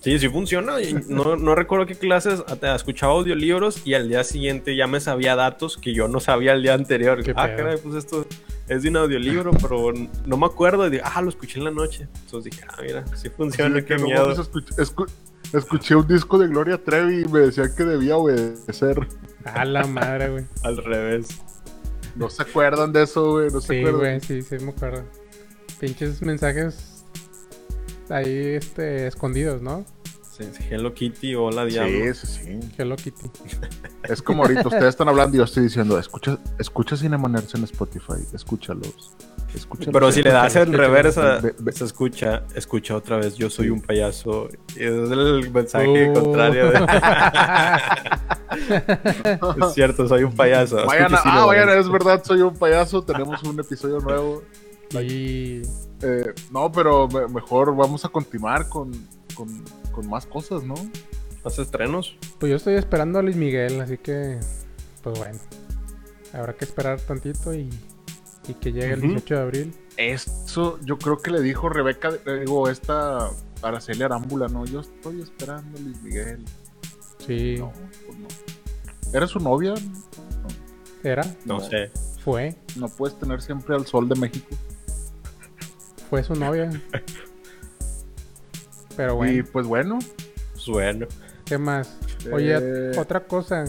Sí, sí funciona. No, no recuerdo qué clases escuchaba audiolibros y al día siguiente ya me sabía datos que yo no sabía el día anterior. Qué ah, caray, pues esto es de un audiolibro, pero no me acuerdo. Y digo, ah, lo escuché en la noche. Entonces dije, ah, mira, sí funciona, de qué que, no miedo. mames, escuché, escu- escuché un disco de Gloria Trevi y me decían que debía obedecer. A la madre, güey. Al revés. No se acuerdan de eso, güey. No se Sí, acuerdan. güey, sí, sí me acuerdo. Pinches mensajes ahí, este, escondidos, ¿no? Hello Kitty, hola Diablo. Sí, sí, sí. Hello Kitty. Es como ahorita ustedes están hablando y yo estoy diciendo, escucha, escucha Cinemaners en Spotify, escúchalos. escúchalos. Pero si le das en reversa, Ve- ve- se escucha, escucha otra vez, yo soy un payaso. Y es el mensaje Oh. contrario. de- es cierto, soy un payaso. Vayan a- ah, vayan, es verdad, soy un payaso, tenemos un episodio nuevo. y Eh, no, pero me- mejor vamos a continuar con, con, con más cosas, ¿no? ¿Más estrenos? pues yo estoy esperando a Luis Miguel, así que, pues bueno. Habrá que esperar tantito y, y que llegue el Ujú. 18 de abril. Eso yo creo que le dijo Rebeca, digo, esta Araceli Arámbula, ¿no? Yo estoy esperando a Luis Miguel. Sí, No, pues no. ¿Era su novia? era, No, No. sé. fue, No puedes tener siempre al sol de México. fue su novia. Pero Y bueno, pues bueno, Pues bueno. ¿qué más? Oye, eh, otra cosa.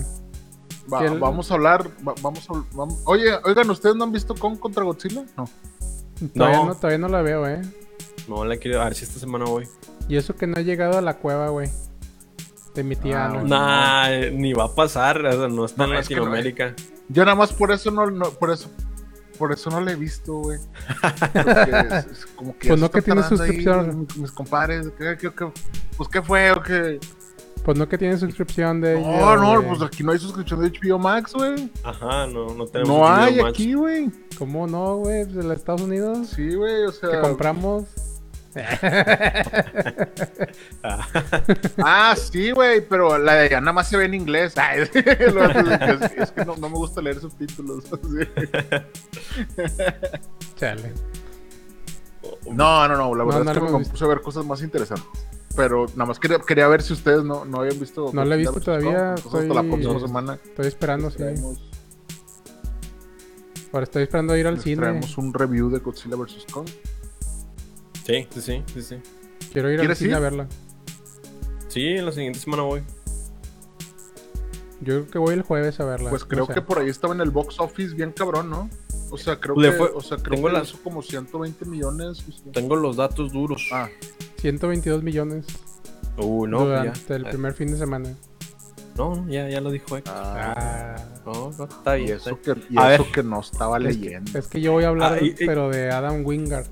va- ¿Qué- vamos a hablar. va- vamos a, Oye, oigan, ¿ustedes no han visto Kong contra Godzilla? No. Todavía No. no, todavía no la veo, ¿eh? No la quiero. A ver si esta semana voy. Y eso que no he llegado a la cueva, güey. De mi tía Ah, bueno. Nah, eh, ni va a pasar. o sea, no está No, en es que no, Latinoamérica. Yo nada más por eso no, no- por eso, por eso no le he visto, güey. Porque es- es como que Pues no que tiene ahí suscripción. mis, compadres, ¿qué, qué- qué- pues qué fue o qué? Pues no que tiene suscripción de No, ella, no, pues aquí no hay suscripción de HBO Max, güey. Ajá, no, no tenemos. No hay Max. aquí, güey. ¿Cómo no, güey? De los Estados Unidos. Sí, güey, o sea. Que compramos. Ah, sí, güey, pero la de allá nada más se ve en inglés. Ay, lo- es, es que no, no me gusta leer subtítulos. Chale. No, no, no, la verdad no es que me hemos visto. puse a ver cosas más interesantes. Pero nada más quería, quería ver si ustedes no, no habían visto. No la he visto todavía. Entonces, hasta la estoy- próxima semana Estoy esperando, sí. Ahora estoy esperando a ir al les cine. traemos un review de Godzilla vs. Kong. Sí, sí, sí, sí, sí. Quiero ir al ¿Quieres cine ir? a verla. Sí, la siguiente semana voy. Yo creo que voy el jueves a verla. Pues creo que por ahí estaba en el box office bien cabrón, ¿no? O sea, creo Le que, fue- o sea, creo tengo que las- como 120 millones. sea. Tengo los datos duros. Ah, 122 millones Uh, no, pues durante ya. el primer fin de semana. No, ya, ya lo dijo Héctor. Ah. No, no, está y bien. está eso bien. que, y eso que no estaba Es, leyendo. es que yo voy a hablar, Ah, y- y- pero de Adam Wingard.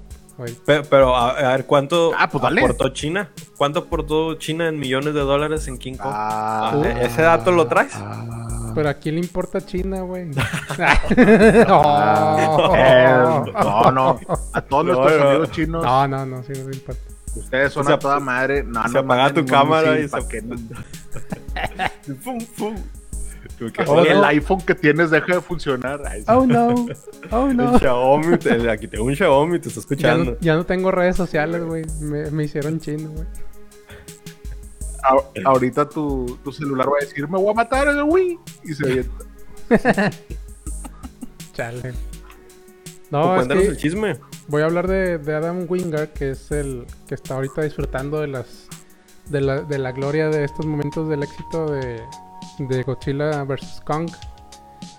Pero, pero, a, a ver, ¿cuánto Ah, pues dale. aportó China? ¿Cuánto aportó China en millones de dólares en King Kong? Ah, Ah, ¿e- ¿Ese dato lo traes? ah. Pero a quién le importa China, güey. Eh, no, no. A todos nuestros no. amigos chinos, No, no, no, sí, no importa. ustedes son a toda madre. No, se no apaga tu cámara y se- fum. Tú que- Oh, el no. iPhone que tienes deja de funcionar. Ay. Oh no, oh El no. Xiaomi, te- aquí tengo un Xiaomi, te está Ya escuchando. no, ya no tengo redes sociales, güey. Me, me hicieron chino, güey. Ahorita tu, tu celular va a decir, me voy a matar el Wii. Y se avienta. Chale. No, es que el chisme. voy a hablar de, de Adam Wingard, que es el que está ahorita disfrutando de las de la, de la gloria de estos momentos del éxito de, de Godzilla vs. Kong.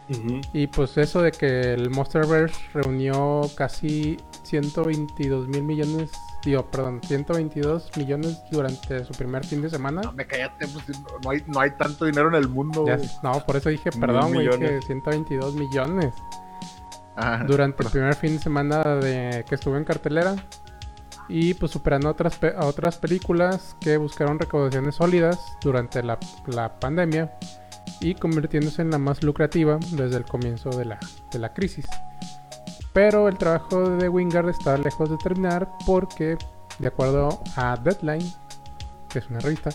Ujú. Y pues eso de que el Monsterverse reunió casi 122 mil millones, digo, perdón, 122 millones durante su primer fin de semana. No, me cállate, pues, no, hay, no hay tanto dinero en el mundo. No, por eso dije, perdón, güey, que millones. 122 millones Ajá. durante el primer fin de semana de que estuvo en cartelera. Y pues superando otras, a otras películas que buscaron recaudaciones sólidas durante la, la pandemia y convirtiéndose en la más lucrativa desde el comienzo de la, de la crisis. Pero el trabajo de Wingard está lejos de terminar porque, de acuerdo a Deadline, que es una revista,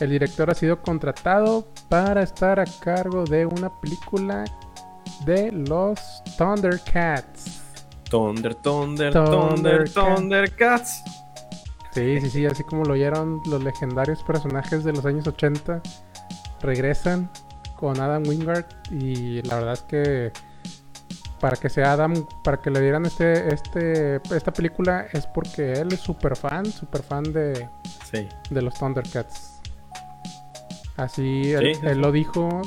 el director ha sido contratado para estar a cargo de una película de los Thundercats. Thunder, Thunder, Thunder Thunder, Thundercats. Sí, sí, sí, así como lo oyeron los legendarios personajes de los años 80 regresan con Adam Wingard y la verdad es que para que sea Adam, para que le dieran este, este, esta película es porque él es súper fan, súper fan de, Sí. de los Thundercats. Así él, Sí, lo dijo,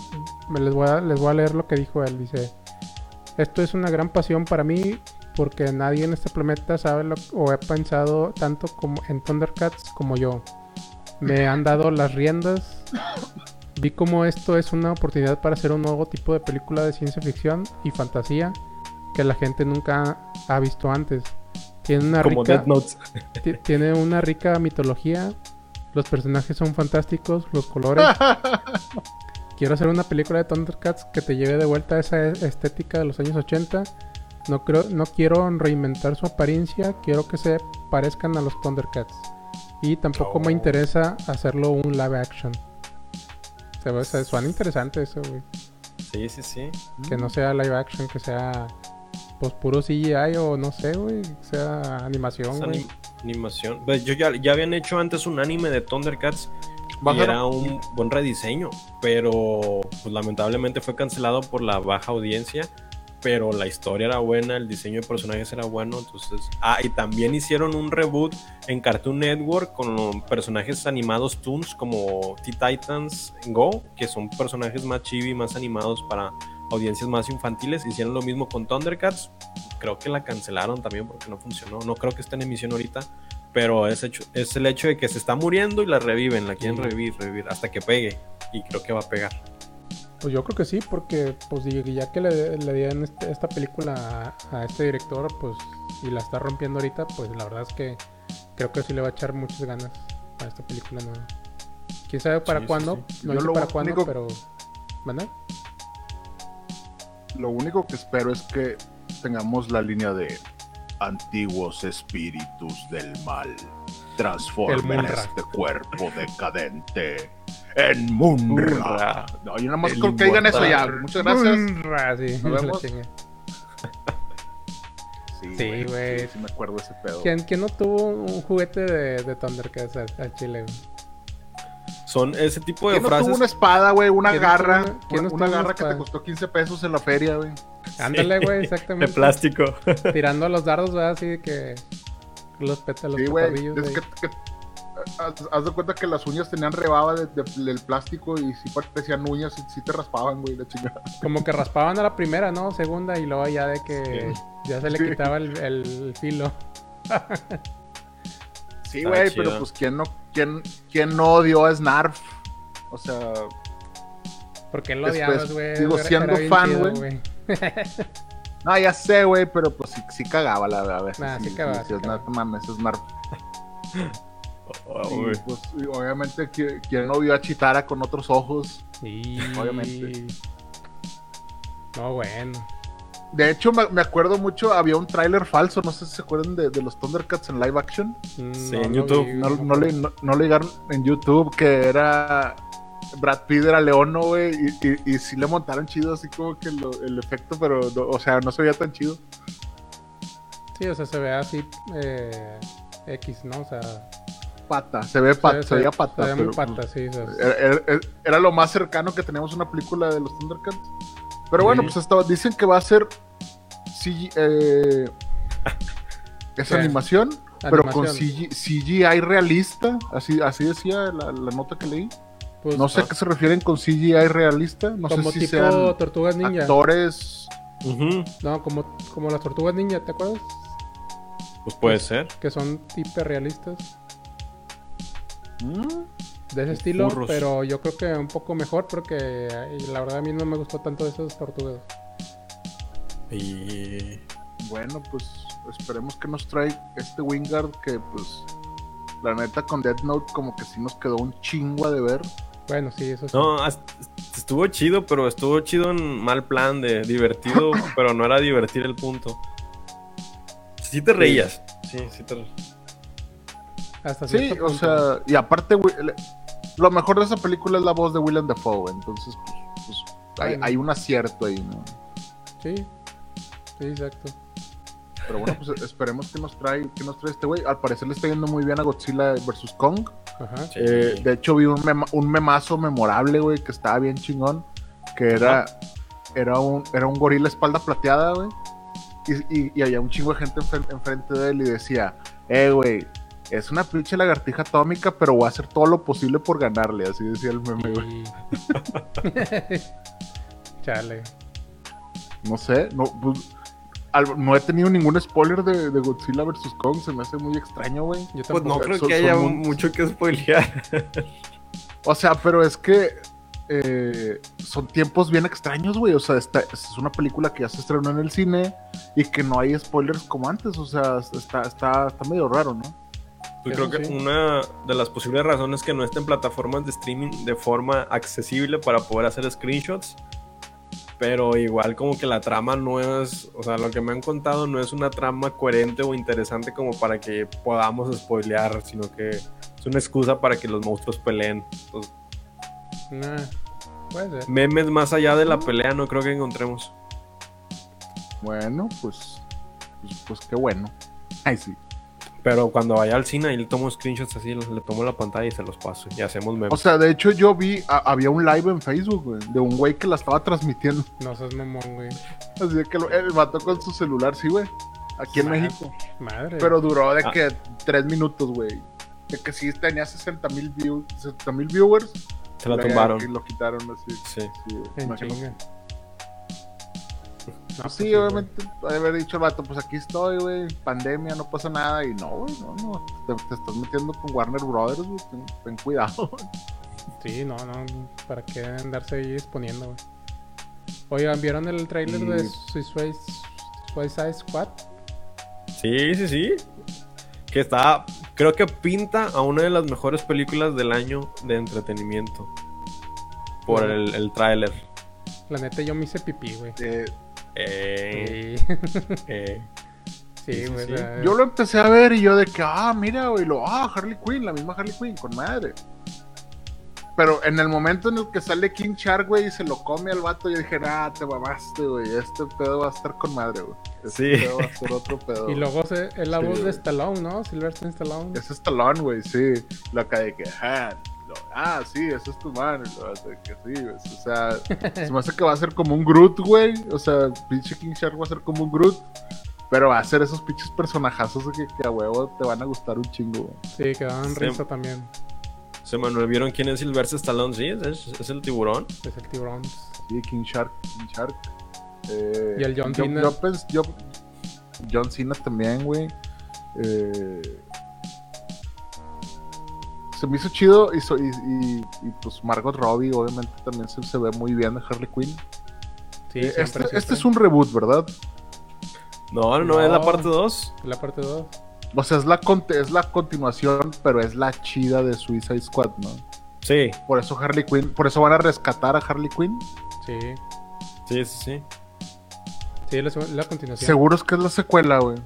me les voy, a, les voy a leer lo que dijo él, dice, esto es una gran pasión para mí porque nadie en este planeta sabe lo, o he pensado tanto como en Thundercats como yo. Me han dado las riendas. Vi como esto es una oportunidad para hacer un nuevo tipo de película de ciencia ficción y fantasía que la gente nunca ha visto antes. Tiene una Como rica, Notes. tiene una rica mitología. Los personajes son fantásticos, los colores. Quiero hacer una película de Thundercats que te lleve de vuelta a esa e- estética de los años 80. No, creo, no quiero reinventar su apariencia, quiero que se parezcan a los Thundercats. Y tampoco me Oh. interesa hacerlo un live action. Se, ve- se suena interesante eso, güey. Sí, sí, sí. Que no sea live action, que sea pues puro CGI o no sé, güey. que Sea animación, güey. anim- animación. Pues yo ya, ya habían hecho antes un anime de Thundercats y era un buen rediseño, pero pues, lamentablemente fue cancelado por la baja audiencia. Pero la historia era buena, el diseño de personajes era bueno, entonces... Ah, y también hicieron un reboot en Cartoon Network con personajes animados Toons como T-Titans Go, que son personajes más chibi, más animados para audiencias más infantiles. Hicieron lo mismo con Thundercats, creo que la cancelaron también porque no funcionó. No creo que esté en emisión ahorita, pero es, hecho, es el hecho de que se está muriendo y la reviven, la quieren revivir, revivir hasta que pegue. Y creo que va a pegar. Pues yo creo que sí, porque pues ya que le, le dieron este- esta película a, a este director, pues y la está rompiendo ahorita, pues la verdad es que creo que sí le va a echar muchas ganas a esta película nueva. Quién sabe para Sí, cuándo, sí. no Yo sé para cuándo, único- pero ¿verdad? Lo único que espero es que tengamos la línea de antiguos espíritus del mal. Transformen este cuerpo decadente en Munra. Munra. No, yo nada más con que digan eso ya. Muchas gracias. Munra, sí, Nos vemos. Sí, Sí, güey. Sí, sí me acuerdo de ese pedo. ¿Quién, quién no tuvo un juguete de, de Thundercats al, al chile? güey? Son ese tipo de ¿Quién no frases. tuvo una espada, güey? Una ¿Quién no garra. tuvo una- quién una no una tuvo una garra que te costó 15 pesos en la feria, güey. Ándale, güey, de exactamente. plástico. Tirando los dardos, ¿verdad? Así de que los pétalos, Sí, los güey. Es que, que- haz, haz de cuenta que las uñas tenían rebaba de- de- del plástico y sí parecían uñas y sí te raspaban, güey, la chingada. Como que raspaban a la primera, ¿no? Segunda y luego ya de que ya se le Sí. quitaba el, el filo. Sí, güey, pero pues ¿quién no, quién, quién no odió a Snarf? O sea, Porque lo Después, odiabas, güey. sigo Era- siendo fan, güey. no, ya sé, güey, pero pues sí, sí cagaba la a veces. Nah, sí cagaba, sí cagaba. mames, es. Oh, Y, güey. pues, y obviamente, ¿qui- ¿quién no vio a Chitara con otros ojos? Y... Obviamente. No, bueno. De hecho, me, me acuerdo mucho, había un tráiler falso, no sé si se acuerdan de, de los Thundercats en live action. Mm, Sí, no en YouTube. vi, No, no le, no, no le llegaron en YouTube, que era Brad Pitt era Leono, güey, y, y, y sí le montaron chido así como que lo- el efecto, pero, no- o sea, no se veía tan chido. Sí, o sea, se ve así eh, X, ¿no? O sea, Pata, se ve pata, se, veía pata. Se ve muy pata, sí. o sea, Era, era- era lo más cercano que teníamos a una película de los Thundercats. Pero bueno, Sí. pues estaba, dicen que va a ser CG, eh, es ¿Qué? animación, pero con. CG, CGI realista, así, así decía la, la nota que leí. Pues, No sé a qué se refieren con CGI realista, no como sé si tipo sean Tortugas Ninja. actores. No, como, como las Tortugas Ninja, ¿te acuerdas? Pues puede ser. Que son hiperrealistas. ¿Mm? De ese estilo, Furros. pero yo creo que un poco mejor porque eh, la verdad a mí no me gustó tanto esas tortugas. Y. Bueno, pues esperemos que nos trae este Wingard que pues la neta con Death Note como que sí nos quedó un chingo a de ver. Bueno, sí, eso sí. No, estuvo chido, pero estuvo chido en mal plan de divertido, pero no era divertir el punto. Sí te reías. Sí, sí te Hasta Sí, o punto. sea, y aparte lo mejor de esa película es la voz de Willem Dafoe, entonces pues, pues, hay, hay un acierto ahí, ¿no? Sí, sí, exacto. Pero bueno, pues esperemos que nos trae, que nos trae este güey. Al parecer le está yendo muy bien a Godzilla vs. Kong. Ajá. Sí. Eh, de hecho, vi un, mema- un memazo memorable, güey, que estaba bien chingón. Que era, era, un, era un gorila espalda plateada, güey. Y, y, y había un chingo de gente enfren- enfrente de él y decía, eh, güey, es una pinche lagartija atómica, pero voy a hacer todo lo posible por ganarle. Así decía el meme, güey. Chale. No sé, no, pues, al- no he tenido ningún spoiler de, de Godzilla vs. Kong. Se me hace muy extraño, güey. Yo Pues no creo Son- que haya muy- mucho que spoilear. O sea, pero es que eh, son tiempos bien extraños, güey. O sea, esta, es una película que ya se estrenó en el cine y que no hay spoilers como antes. O sea, está, está, está medio raro, ¿no? Pues Eso creo que sí. una de las posibles razones que no esté en plataformas de streaming de forma accesible para poder hacer screenshots. Pero igual como que la trama no es, o sea, lo que me han contado no es una trama coherente o interesante como para que podamos spoilear, sino que es una excusa para que los monstruos peleen. Entonces, Nah, puede ser. memes más allá de la pelea no creo que encontremos. Bueno, pues, pues, pues qué bueno. Ay, sí. Pero cuando vaya al cine, ahí le tomo screenshots así, le tomo la pantalla y se los paso. Y hacemos memes. O sea, de hecho, yo vi, a- había un live en Facebook, güey, de un güey que la estaba transmitiendo. No seas mamón, güey. Así que lo- el vato con su celular, sí, güey. Aquí en Madre. México. Madre. Pero duró de Ah. que tres minutos, güey. De que sí tenía 60 mil views, 60 mil viewers. se la luego tumbaron. Y lo quitaron así. Sí. Sí, En imagino. No, pues Sí, obviamente, ha de haber dicho el vato, pues aquí estoy, güey, pandemia, no pasa nada. Y no, güey, no, no, te, te estás metiendo con Warner Brothers, güey, ten, ten cuidado. Sí, no, no. ¿Para qué andarse ahí exponiendo, güey? Oigan, ¿vieron el trailer Y- de Suicide, Suicide Squad? Sí, sí, sí. Que está, creo que pinta a una de las mejores películas del año de entretenimiento. Por Bueno. el, el tráiler. La neta, yo me hice pipí, güey. Eh, Eh, Sí, eh. sí, sí, sí. yo lo empecé a ver y yo de que, ah, mira, güey, lo, ah, Harley Quinn, la misma Harley Quinn, con madre. Pero en el momento en el que sale King Shark, güey, y se lo come al vato, yo dije, ah, te mamaste, güey, este pedo va a estar con madre, güey. Este Sí. pedo va a ser otro pedo. Y luego se, es la Sí, voz de. Stallone, ¿no? Sylvester Stallone. Es Stallone, güey, sí. Lo acá de que, ah, ah, sí, ese es tu man. y lo hace que sí. O sea, se me hace que va a ser como un Groot, güey. O sea, pinche King Shark va a ser como un Groot. Pero va a ser esos pinches personajazos que, que a huevo te van a gustar un chingo, güey. Sí, que Sí. risa también. Se Manuel, ¿vieron quién es Sylvester Stallone? Sí, es, es el tiburón. Es el tiburón. Sí, King Shark, King Shark. Eh, Y el John yo- Cena. Yo, pens- yo- John Cena también, güey. Eh, se me hizo chido y, so- y, y- y, pues Margot Robbie obviamente también se, se ve muy bien de Harley Quinn. Sí, Eh, siempre, este, siempre. este es un reboot, ¿verdad? No, no, es la parte 2. La parte 2. O sea, es la, es la continuación, pero es la chida de Suicide Squad, ¿no? Sí, Por eso Harley Quinn, por eso van a rescatar a Harley Quinn. Sí. sí, sí, sí. Sí, la, la continuación. Seguro es que es la secuela, güey.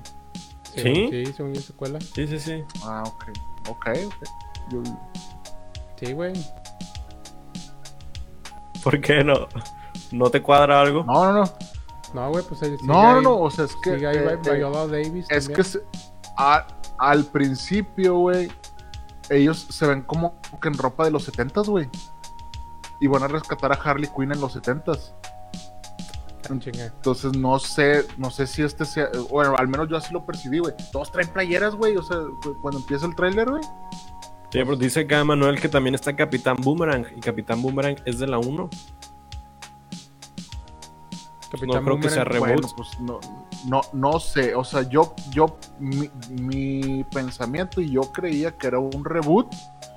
Sí, ¿Sí? Sí, según yo, secuela. Sí, sí, sí. Ah, ok. Ok, ok. Yo- Sí, güey. ¿Por qué no? ¿No te cuadra algo? No, no, no. No, güey, pues ahí sigue No, no, ahí- no. O sea, es que. sigue ahí eh, Vi- eh, Viola Davis. es también. que se- a- al principio, güey, ellos se ven como que en ropa de los 70s, güey. Y van a rescatar a Harley Quinn en los 70s. Ah, chinga. Entonces no sé, no sé si este sea, bueno, al menos yo así lo percibí, güey. Todos traen playeras, güey, o sea, cu- cuando empieza el tráiler, güey. Sí, pero dice acá Manuel que también está Capitán Boomerang. Y Capitán Boomerang es de la 1. Capitán creo que sea. Reboot. Bueno, pues no, no, no sé, o sea, yo, yo, mi, mi pensamiento y yo creía que era un reboot.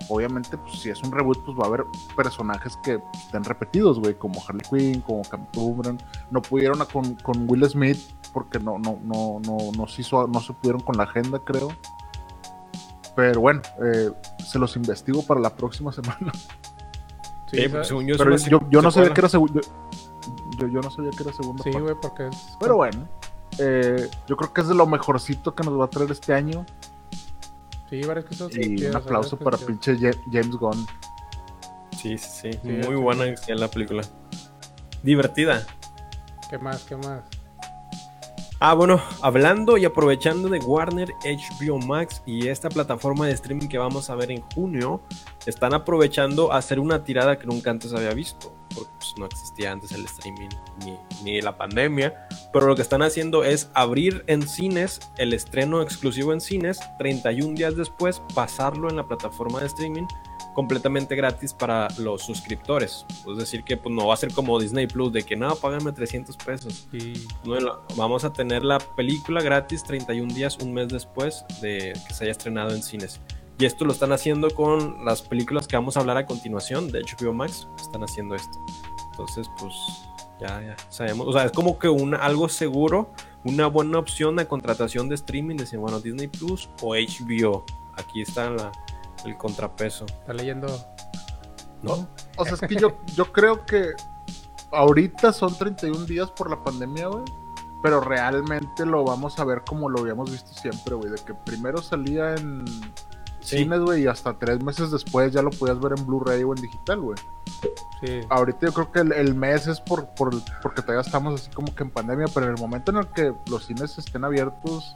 Obviamente, pues si es un reboot, pues va a haber personajes que estén repetidos, güey, como Harley Quinn, como Capitán Boomerang. No pudieron con Will Smith porque no, no, no, no, no se hizo, no se pudieron con la agenda, creo. Pero bueno, eh, se los investigo para la próxima semana. Sí, porque según yo Pero yo, yo no sabía que era segundo. Yo, yo no sabía que era segunda Sí, güey, porque es. Pero bueno, eh, yo creo que es de lo mejorcito que nos va a traer este año. Sí, varias cosas. Y chidas, un aplauso para pinche Ja- James Gunn. Sí, sí, sí. Sí, Muy buena la película. Divertida. ¿Qué más? ¿Qué más? Ah, bueno, hablando y aprovechando de Warner, HBO Max y esta plataforma de streaming que vamos a ver en junio, están aprovechando hacer una tirada que nunca antes había visto, porque pues, no existía antes el streaming ni, ni la pandemia, pero lo que están haciendo es abrir en cines el estreno exclusivo en cines, 31 días después pasarlo en la plataforma de streaming completamente gratis para los suscriptores. Es decir, que pues, no va a ser como Disney Plus, de que no, págame 300 pesos. Y No, vamos a tener la película gratis 31 días, un mes después de que se haya estrenado en cines. Y esto lo están haciendo con las películas que vamos a hablar a continuación de HBO Max. Están haciendo esto. Entonces, pues ya, ya sabemos. O sea, es como que una, algo seguro, una buena opción de contratación de streaming. Decir, bueno, Disney Plus o HBO. Aquí está la- el contrapeso. está leyendo. ¿No? O sea, es que yo, yo creo que ahorita son 31 días por la pandemia, güey. Pero realmente lo vamos a ver como lo habíamos visto siempre, güey. De que primero salía en Sí. cines, güey, y hasta tres meses después ya lo podías ver en Blu-ray o en digital, güey. Sí. Ahorita yo creo que el, el mes es por, por porque todavía estamos así como que en pandemia, pero en el momento en el que los cines estén abiertos,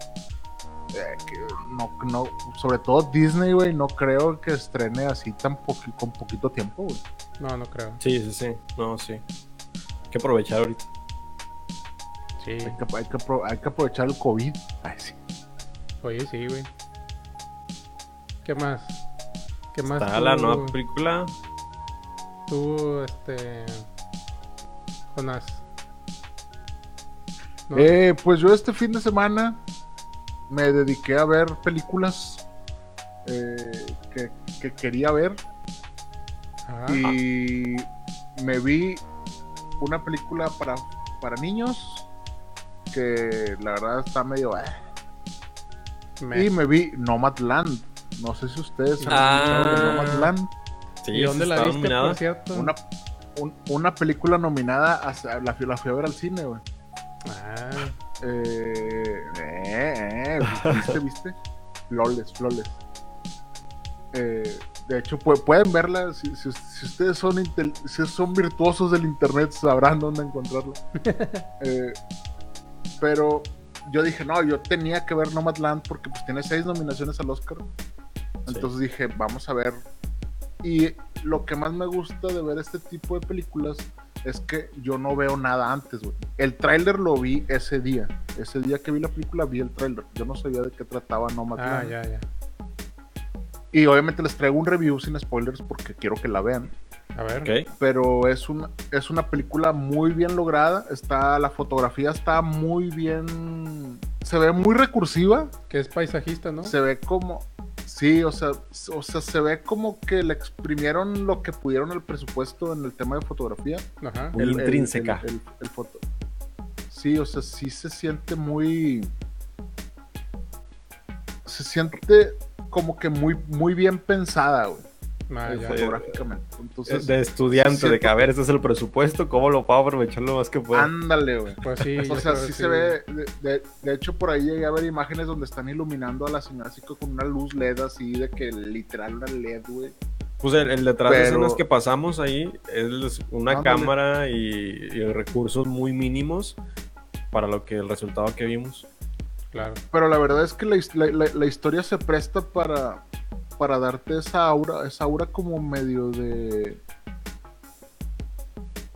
eh, que no, no, sobre todo Disney, güey, no creo que estrene así tan poqui- con poquito tiempo, güey. No, no creo. Sí, sí, sí. No, sí. Hay que aprovechar ahorita. Sí. Hay que, hay, que, apro- hay que aprovechar el COVID. Ay, sí. Oye, sí, güey. ¿Qué más? ¿Qué más? Está tú- la nueva película. Tú, este. Jonás. ¿No? Eh, pues yo este fin de semana me dediqué a ver películas eh, que, que quería ver. Ah, y me vi una película para, para niños que la verdad está medio... eh. me- Y me vi Nomadland. No sé si ustedes han Ah. escuchado de Nomadland. Sí, ¿Y dónde la viste, por cierto? Una, un- una película nominada, a- la, fui- la fui a ver al cine, güey. Ah, Eh, eh, ¿Viste, viste? Flawless, flawless. Eh, de hecho, pu- pueden verla. Si, si- si ustedes son, si son virtuosos del internet, sabrán dónde encontrarla. Eh, pero yo dije, no, yo tenía que ver Nomadland porque pues tiene seis nominaciones al Oscar. Entonces dije, vamos a ver. Y lo que más me gusta de ver este tipo de películas es que yo no veo nada antes, güey. El tráiler lo vi ese día. Ese día que vi la película vi el tráiler. Yo no sabía de qué trataba ah, Nomadland. ya, ya. Y obviamente les traigo un review sin spoilers porque quiero que la vean. A ver. Ok. Pero es una, es una película muy bien lograda. Está, la fotografía está muy bien. Se ve muy recursiva. Que es paisajista, ¿no? Se ve como. Sí, o sea, o sea, se ve como que le exprimieron lo que pudieron el presupuesto en el tema de fotografía. Ajá. Muy intrínseca. el- el foto- Sí, o sea, sí se siente muy. Se siente como que muy, muy bien pensada, güey, Ah, eh, fotográficamente. Entonces, de estudiante, siento de que a ver, este es el presupuesto, ¿cómo lo puedo aprovechar lo más que puedo? ándale, güey. Pues sí. O sea, sí se ve. De, de- de hecho, por ahí llegué a ver imágenes donde están iluminando a la señora así con una luz LED así, de que literal una LED, güey. Pues el, el detrás de Pero- escenas que pasamos ahí es una Ándale. cámara y, y recursos muy mínimos para lo que el resultado que vimos. Claro. Pero la verdad es que la- la- la historia se presta para, para darte esa aura, esa aura como medio de...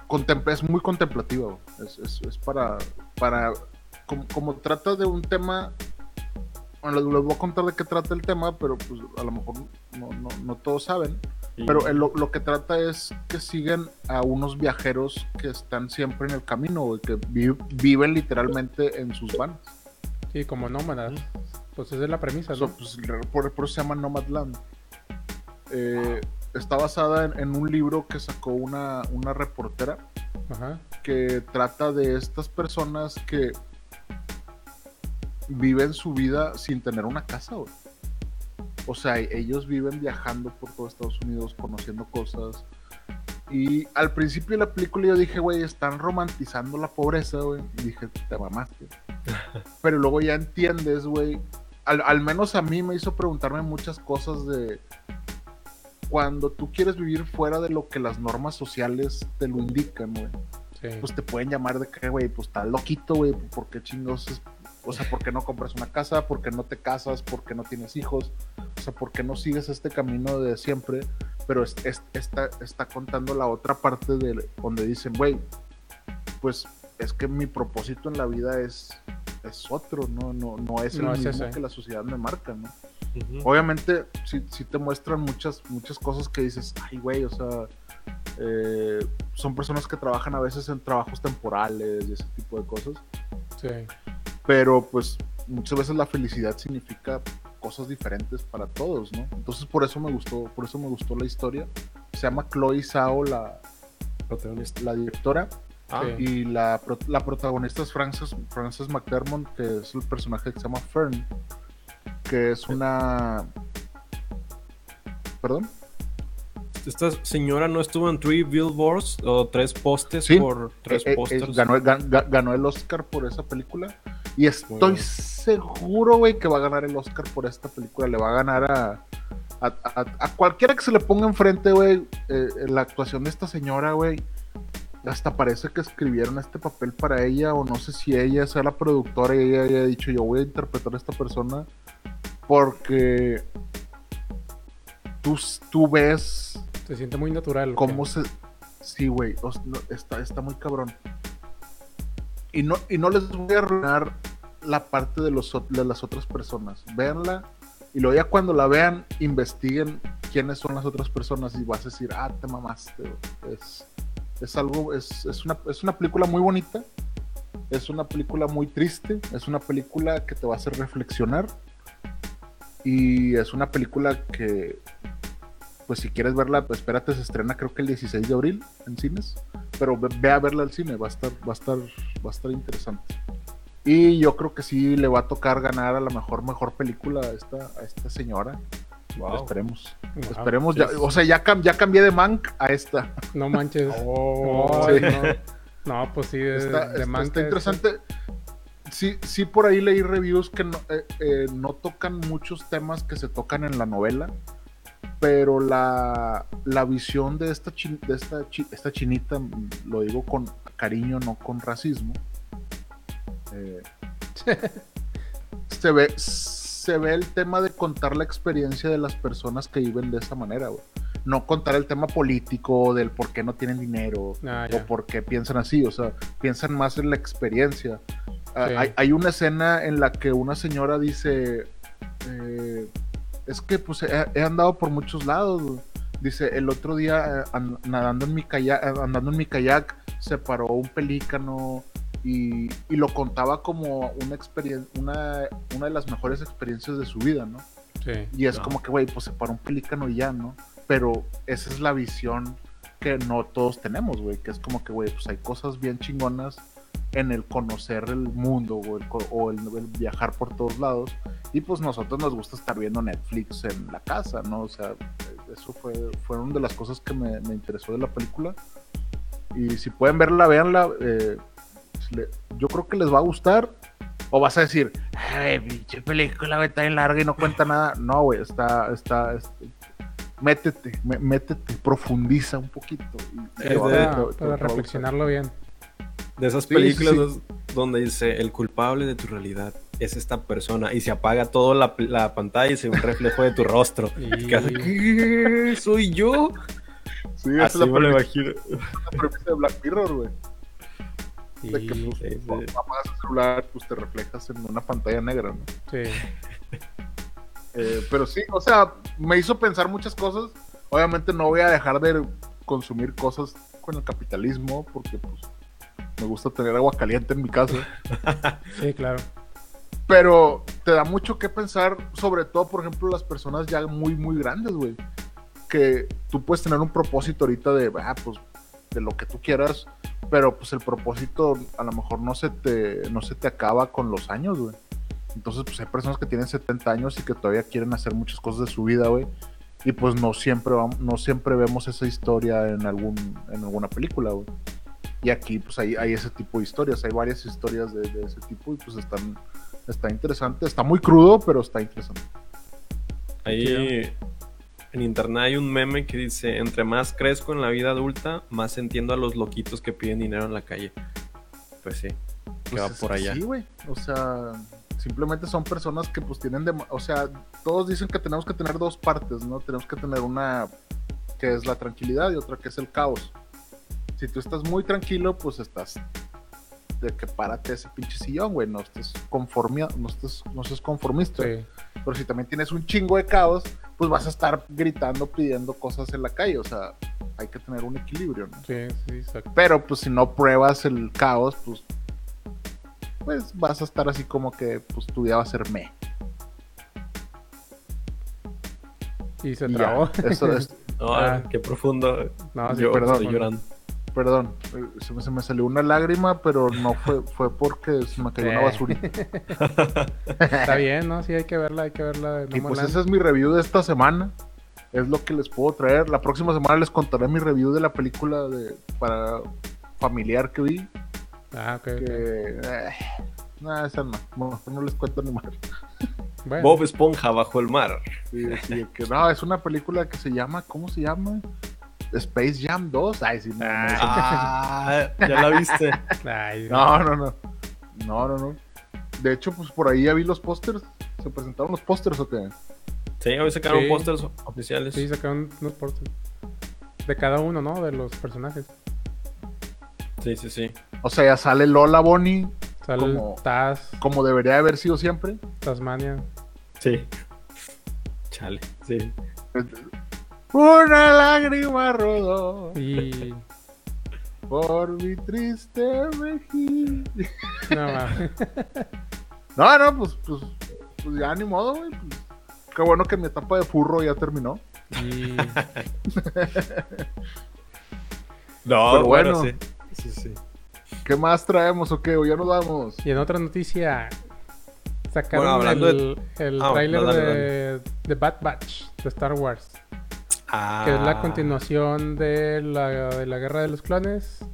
Contempla, es muy contemplativa, es, es- es para, para como, como trata de un tema, bueno, les, voy a contar de qué trata el tema, pero pues a lo mejor no, no, no todos saben. Pero el- lo, lo que trata es que siguen a unos viajeros que están siempre en el camino, que vi- viven literalmente en sus vans. Sí, como nómadas. Pues esa es la premisa, ¿no? pues, por, por eso se llama Nomadland. Eh, está basada en, en un libro que sacó una, una reportera Ajá. que trata de estas personas que viven su vida sin tener una casa, güey. O sea, ellos viven viajando por todo Estados Unidos, conociendo cosas. Y al principio de la película yo dije, güey, están romantizando la pobreza, güey. Y dije, te mamaste. Pero luego ya entiendes, güey. Al, al menos a mí me hizo preguntarme muchas cosas de cuando tú quieres vivir fuera de lo que las normas sociales te lo indican, güey Sí. pues te pueden llamar de que, güey, pues estás loquito, güey, ¿por qué chingos? es- O sea, ¿por qué no compras una casa? ¿Por qué no te casas? ¿Por qué no tienes hijos? O sea, ¿por qué no sigues este camino de siempre? Pero es, es- está, está contando la otra parte de donde dicen, güey, pues es que mi propósito en la vida es, es otro, ¿no? No, no es el No mismo que la sociedad me marca, ¿no? Obviamente, sí, sí te muestran muchas, muchas cosas que dices, ay, güey, o sea, eh, son personas que trabajan a veces en trabajos temporales y ese tipo de cosas, Sí. pero pues muchas veces la felicidad significa cosas diferentes para todos, ¿no? Entonces por eso me gustó, por eso me gustó la historia. Se llama Chloe Zhao, la, la directora, Ah, y la, la protagonista es Frances, Frances McDermott, que es el personaje que se llama Fern, que es una... ¿Perdón? Esta señora no estuvo en Three Billboards o tres postes Sí. por tres Eh, eh, ganó, gan- ga- ganó el Oscar por esa película. Y estoy seguro, güey, que va a ganar el Oscar por esta película. Le va a ganar a, a, a- a cualquiera que se le ponga enfrente, güey. eh, la actuación de esta señora, güey. Hasta parece que escribieron este papel para ella, o no sé si ella sea la productora y ella haya dicho: Yo voy a interpretar a esta persona. Porque tú, tú ves Se siente muy natural. ¿o cómo se. Sí, güey. o está, está muy cabrón. Y no, y no les voy a arruinar la parte de, los, de las otras personas. Véanla. Y luego ya cuando la vean, investiguen quiénes son las otras personas. Y vas a decir, ah, te mamaste. güey". Es, es algo. Es, es, una, es una película muy bonita. Es una película muy triste. Es una película que te va a hacer reflexionar. Y es una película que pues si quieres verla, pues espérate, se estrena creo que el 16 de abril en cines, pero ve, a verla al cine, va a estar, va a estar, va a estar interesante. Y yo creo que sí le va a tocar ganar a la mejor, mejor película a esta, a esta señora. Wow. Esperemos. Wow. Esperemos. ya, o sea, ya, cam- ya cambié de Mank a esta. No manches. Oh, sí. no. No, pues sí, de, está, de Mank está es- interesante. Sí, sí, por ahí leí reviews que no, eh, eh, no tocan muchos temas que se tocan en la novela, pero la, la visión de esta, chin- de esta, chi- esta chinita, lo digo con cariño, no con racismo, eh, se, ve, se ve el tema de contar la experiencia de las personas que viven de esa manera, güey. No contar el tema político del por qué no tienen dinero, Ah, o por qué piensan así, o sea, piensan más en la experiencia. Ah, Sí. hay, hay una escena en la que una señora dice, eh, es que pues he, he andado por muchos lados. güey". Dice, el otro día eh, an- nadando en mi kayak, andando en mi kayak, se paró un pelícano y, y lo contaba como una una, una de las mejores experiencias de su vida, ¿no? Sí. Y es No. como que, güey, pues se paró un pelícano y ya, ¿no? Pero esa es la visión que no todos tenemos, güey, que es como que, güey, pues hay cosas bien chingonas en el conocer el mundo o el, o el- el viajar por todos lados. Y pues nosotros nos gusta estar viendo Netflix en la casa, ¿no? O sea, eso fue, fueron de las cosas que me, me interesó de la película. Y si pueden verla, véanla. eh, yo creo que les va a gustar. O vas a decir, ay, pinche película, güey, está bien larga y no cuenta nada. No, güey, está, está, es- métete, mé- métete, profundiza un poquito. y a- de- te- Para, te- reflexionarlo bien. De esas Sí, películas sí, donde dice el culpable de tu realidad es esta persona y se apaga toda la, la pantalla y se ve un reflejo de tu rostro. ¿Qué? ¿Soy yo? Sí, esa Así es la premisa, la premisa de Black Mirror, güey. De que pues, sí, sí. cuando apagas el celular, pues te reflejas en una pantalla negra, ¿no? sí. Eh, pero sí, o sea, me hizo pensar muchas cosas. Obviamente no voy a dejar de consumir cosas con el capitalismo porque pues me gusta tener agua caliente en mi casa. Sí, claro. Pero te da mucho que pensar, sobre todo, por ejemplo, las personas ya muy, muy grandes, güey. Que tú puedes tener un propósito ahorita de, ah, pues, de lo que tú quieras, pero pues el propósito a lo mejor no se te, no se te acaba con los años, güey. Entonces, pues hay personas que tienen 70 años y que todavía quieren hacer muchas cosas de su vida, güey. Y pues no siempre, no siempre vemos esa historia en, algún, en alguna película, güey. Y aquí, pues hay, hay ese tipo de historias, hay varias historias de, de ese tipo y pues están, está interesante. Está muy crudo, pero está interesante. Ahí en internet hay un meme que dice, entre más crezco en la vida adulta, más entiendo a los loquitos que piden dinero en la calle. Pues sí, que Pues va por allá. Sí, güey. O sea, simplemente son personas que pues tienen de... O sea, todos dicen que tenemos que tener dos partes, ¿no? Tenemos que tener una que es la tranquilidad y otra que es el caos. Si tú estás muy tranquilo, pues estás de que párate ese pinche sillón, güey. No estés conformia, no estés, no seas conformista. Sí. Pero si también tienes un chingo de caos, pues vas a estar gritando, pidiendo cosas en la calle. O sea, hay que tener un equilibrio, ¿no? Sí, sí, exacto. Pero pues si no pruebas el caos, pues pues vas a estar así como que pues tu vida va a ser me. Y se ya. trabó. Eso es, No, Ah. qué profundo. No, sí, Yo perdón. estoy llorando. Perdón, eh, se me, se me salió una lágrima, pero no fue fue porque se me cayó una Eh. basurita. Está bien, ¿no? Sí, hay que verla, hay que verla. de Y pues esa es mi review de esta semana. Es lo que les puedo traer. La próxima semana les contaré mi review de la película de para familiar que vi. Ah, ok. Que eh, nada, esa no. No, no les cuento ni más. Bueno, Bob Esponja bajo el mar. Sí, sí, que no, es una película que se llama, ¿cómo se llama? Space Jam 2. Ay, sí, no, no, Ah, ya la viste. ay, no, no, no. No, no, no. De hecho, pues por ahí ya vi los pósters. ¿Se presentaron los pósters o qué? Sí, hoy sacaron Sí. pósters oficiales. Sí, sacaron unos portes. De cada uno, ¿no? De los personajes. Sí, sí, sí. O sea, ya sale Lola Bonnie Sale Como- Taz, como debería haber sido siempre. Tasmania. Sí. Chale, sí. Una lágrima rodó Y. por mi triste mejilla. No, mames. No, no, pues, pues, pues ya ni modo, güey. pues, qué bueno que mi etapa de furro ya terminó. y. No, Pero bueno, bueno. sí. Sí, sí. ¿Qué más traemos o qué? ¿O ya nos vamos? Y en otra noticia. Sacaron Bueno, el, el Ah, no, dale, de, de Bad Batch de Star Wars. Ah. que es la continuación de la, de la Guerra de los Clones.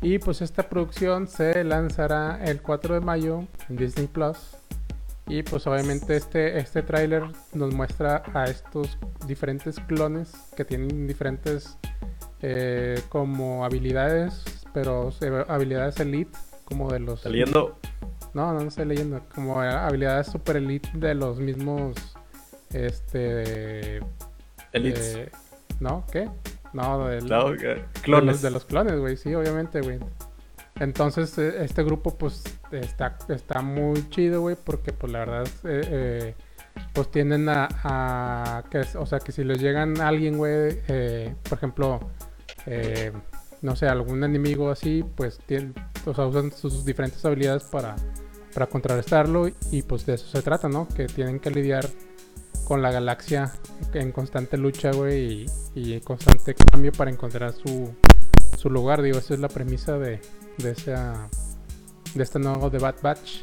Y pues esta producción se lanzará el 4 de mayo en Disney Plus. Y pues obviamente este, este tráiler nos muestra a estos diferentes clones que tienen diferentes eh, como habilidades, pero eh, habilidades elite, como de los... Está leyendo. No, no, no estoy leyendo. Como eh, habilidades super elite de los mismos... Este... Elites. Eh, ¿No? ¿Qué? No, del, No, de clones. los, de los clones, güey, sí, obviamente, güey. Entonces, eh, este grupo, pues, está, está muy chido, güey, porque, pues, la verdad, eh, eh, pues, tienden a, a que, o sea, que si les llegan a alguien, güey, eh, por ejemplo, no sé, algún enemigo así, pues, tienen, o sea, usan sus diferentes habilidades para, para contrarrestarlo y, pues, de eso se trata, ¿no? Que tienen que lidiar con la galaxia en constante lucha, güey, y, y constante cambio para encontrar su, su lugar. Digo, esa es la premisa de, de, esa, de este nuevo The Bad Batch.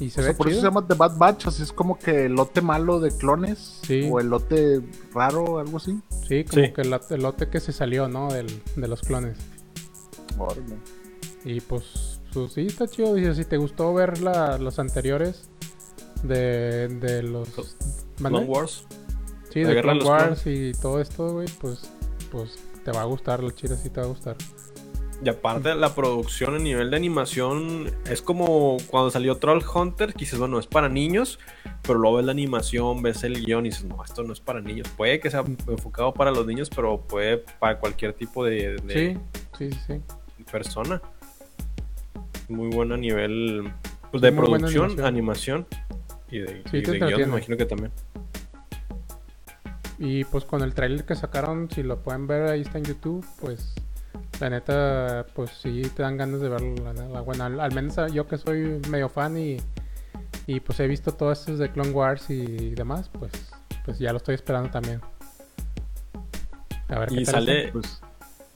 Y se O ve sea, por eso chido. se llama The Bad Batch, así es como que el lote malo de clones. Sí. O el lote raro, algo así. Sí, como Sí. que el, el lote que se salió, ¿no? Del, de los clones. Órale. Y pues, pues sí, está chido. Dice, si te gustó ver la- los anteriores de, de los... Clone Wars. Sí, de Clone Wars y todo esto, güey, pues, pues te va a gustar, la chile sí te va a gustar. Y aparte la producción a nivel de animación es como cuando salió Troll Hunter, que dices, bueno, es para niños, pero luego ves la animación, ves el guion y dices, no, esto no es para niños. Puede que sea enfocado para los niños, pero puede para cualquier tipo de, de Sí, sí, sí. persona. Muy bueno a nivel pues, de Muy producción, animación. animación. Y de, Sí, y te de guion, me imagino que también. Y pues con el trailer que sacaron, si lo pueden ver, ahí está en YouTube, pues la neta, pues sí te dan ganas de verlo. La, la- bueno, al, al menos yo que soy medio fan y, y pues he visto todos estos de Clone Wars y demás, pues, pues ya lo estoy esperando también. A ver Y qué tal sale. Pues,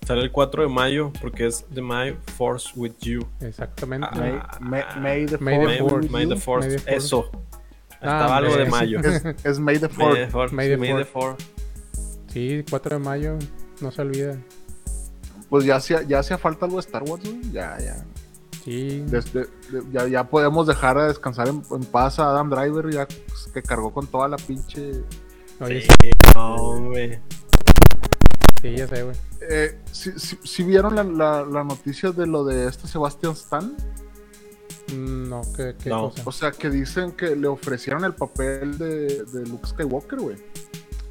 sale el 4 de mayo, porque es The My Force with You. Exactamente. Ah, May, May- May the May May, May the. Force, May the Fourth. eso. Ah, Estaba algo de mayo. Es, es May the May Fourth. the Fourth, May the May the Fourth. Fourth. Sí, 4 de mayo, no se olvida. Pues ya hacía, ya hacía falta algo de Star Wars, güey. Ya, ya. Sí, Desde- de- ya. Ya podemos dejar a descansar en, en paz a Adam Driver, ya pues, que cargó con toda la pinche. oye, Sí, no, hombre. sí, ya sé, güey. Eh, si, si- si vieron la, la- la noticia de lo de este Sebastian Stan? Mm, No, ¿qué, qué No. cosa? O sea, que dicen que le ofrecieron el papel de, de Luke Skywalker, güey.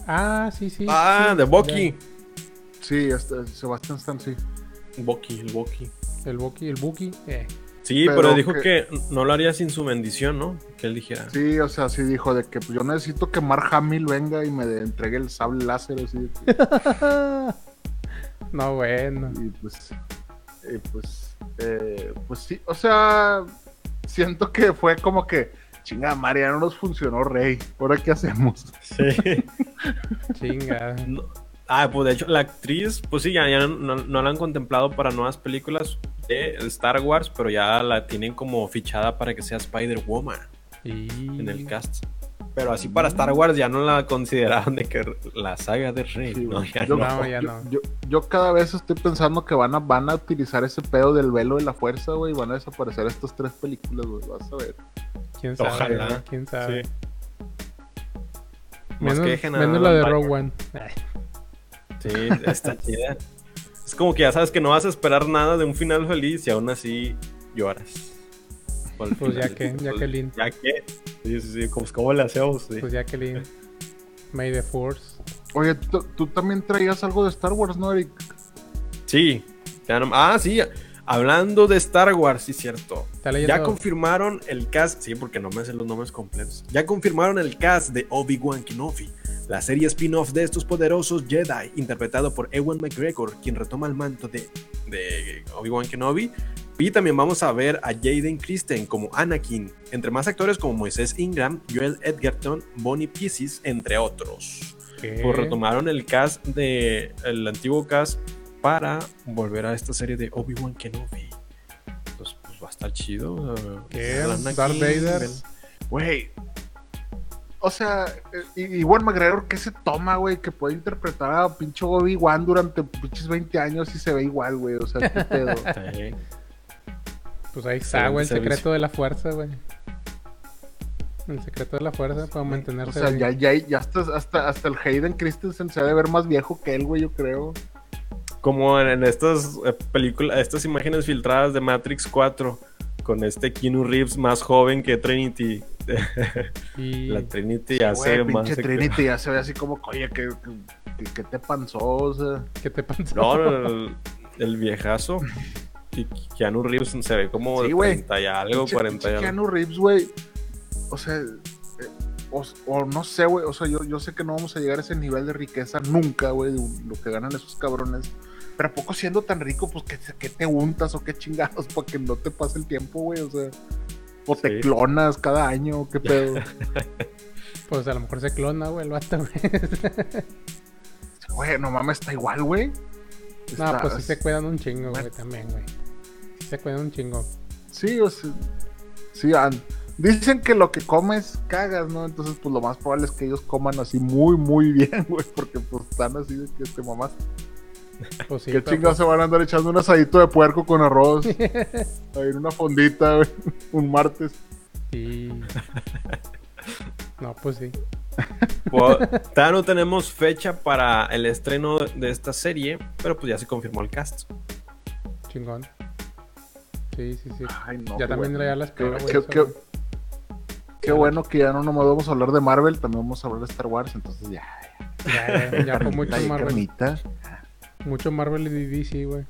Ah, sí, sí. Ah, sí, de Bucky. Sí, este, Sebastian Stan, sí. Bucky, el Bucky. El Buki, el Buki. Eh. Sí, Pero pero, dijo que- que... no lo haría sin su bendición, ¿no? Que él dijera. Sí, o sea, sí dijo de que pues, yo necesito que Mark Hamill venga y me de- entregue el sable láser, así. de que- no, bueno. y pues, y pues, eh, pues sí, o sea, siento que fue como que, chinga, María, no nos funcionó Rey, ¿ahora qué hacemos? Sí. Chinga. No. Ah, pues de hecho, la actriz, pues sí, ya, ya no, no- la han contemplado para nuevas películas de Star Wars, pero ya la tienen como fichada para que sea Spider-Woman Y... en el cast. Pero así para Star Wars ya no la consideraban de que la saga de Rey, Sí, ¿no? güey. Ya yo, no. no, ya no. Yo, yo cada vez estoy pensando que van a, van a utilizar ese pedo del velo de la fuerza, güey, y van a desaparecer estas tres películas, güey, vas a ver. ¿Quién sabe? Ojalá. ¿Quién sabe? Sí. Más Menos, que dejen a menos la de Rogue. One. Sí, está chida. Es como que ya sabes que no vas a esperar nada de un final feliz y aún así lloras. Pues ya que, ya que Lin. Ya que. Sí, sí, sí. Como, ¿Cómo le hacemos? Sí. Pues ya que Lin. May the Force. Oye, tú, también traías algo de Star Wars, ¿no, Eric? Sí. Ah, sí. Hablando de Star Wars, sí, cierto. Ya confirmaron el cast. Sí, porque no me sé los nombres completos. Ya confirmaron el cast de Obi-Wan Kenobi. La serie spin-off de estos poderosos Jedi, interpretado por Ewan McGregor, quien retoma el manto de, de Obi-Wan Kenobi. Y también vamos a ver a Jaden Christen como Anakin, entre más actores como Moisés Ingram, Joel Edgerton, Bonnie Pieces, entre otros. ¿Qué? Pues retomaron el cast de el antiguo cast para volver a esta serie de Obi-Wan Kenobi. Entonces, pues va a estar chido. eh, ¿Qué? Anakin, Darth Vader. Güey. O sea, eh, y- igual McGregor, ¿qué se toma, güey? Que puede interpretar a pinche Obi-Wan durante pinches 20 años y se ve igual, güey. O sea, qué pedo. Sí. Pues ahí está, Sí, güey, el servicio. secreto de la fuerza, güey. El secreto de la fuerza para O mantenerse. sea, ahí. ya, ya, ya hasta, hasta, hasta el Hayden Christensen se ha de ver más viejo que él, güey, yo creo. Como en, en estas eh, películas, estas imágenes filtradas de Matrix 4, con este Keanu Reeves más joven que Trinity. Y... La Trinity ya se ve Güey, más. pinche Trinity ya se ve así como, oye, ¿qué, qué, qué te panzó? O sea, ¿Qué te pasó? No, no, el, el viejazo. Y Keanu Reeves se ve como Sí, de güey. 30 y algo, pinche- 40 y pinche algo. Keanu Reeves, güey. O sea, eh, o, o no sé, güey. O sea, yo, yo sé que no vamos a llegar a ese nivel de riqueza nunca, güey, de lo que ganan esos cabrones. Pero ¿a poco siendo tan rico, pues, ¿qué, qué te untas o qué chingados para que no te pase el tiempo, güey? O sea, o te clonas cada año, qué pedo. Pues a lo mejor se clona, güey, el vato, güey. Güey, no mames, está igual, güey. No, pues sí se cuidan un chingo, güey, Bueno. también, güey. Se cuidan un chingo. Sí, o sea, sí, dicen que lo que comes cagas, ¿no? Entonces, pues lo más probable es que ellos coman así muy, muy bien, güey, porque pues están así de que te mamás. Pues sí, ¿Qué chingados se van a andar echando un asadito de puerco con arroz? ahí en una fondita, güey, un martes. pues, sí. No, pues sí. Pues, todavía no tenemos fecha para el estreno de esta serie, pero pues ya se confirmó el cast. Chingón. Sí, sí, sí. Ay, no, ya también bueno. le da la espera, Qué- güey. qué- bueno que ya no nomás vamos a hablar de Marvel, también vamos a hablar de Star Wars, entonces ya. Ya, ya, ya fue mucho Marvel. carnita. Mucho Marvel y DC, güey.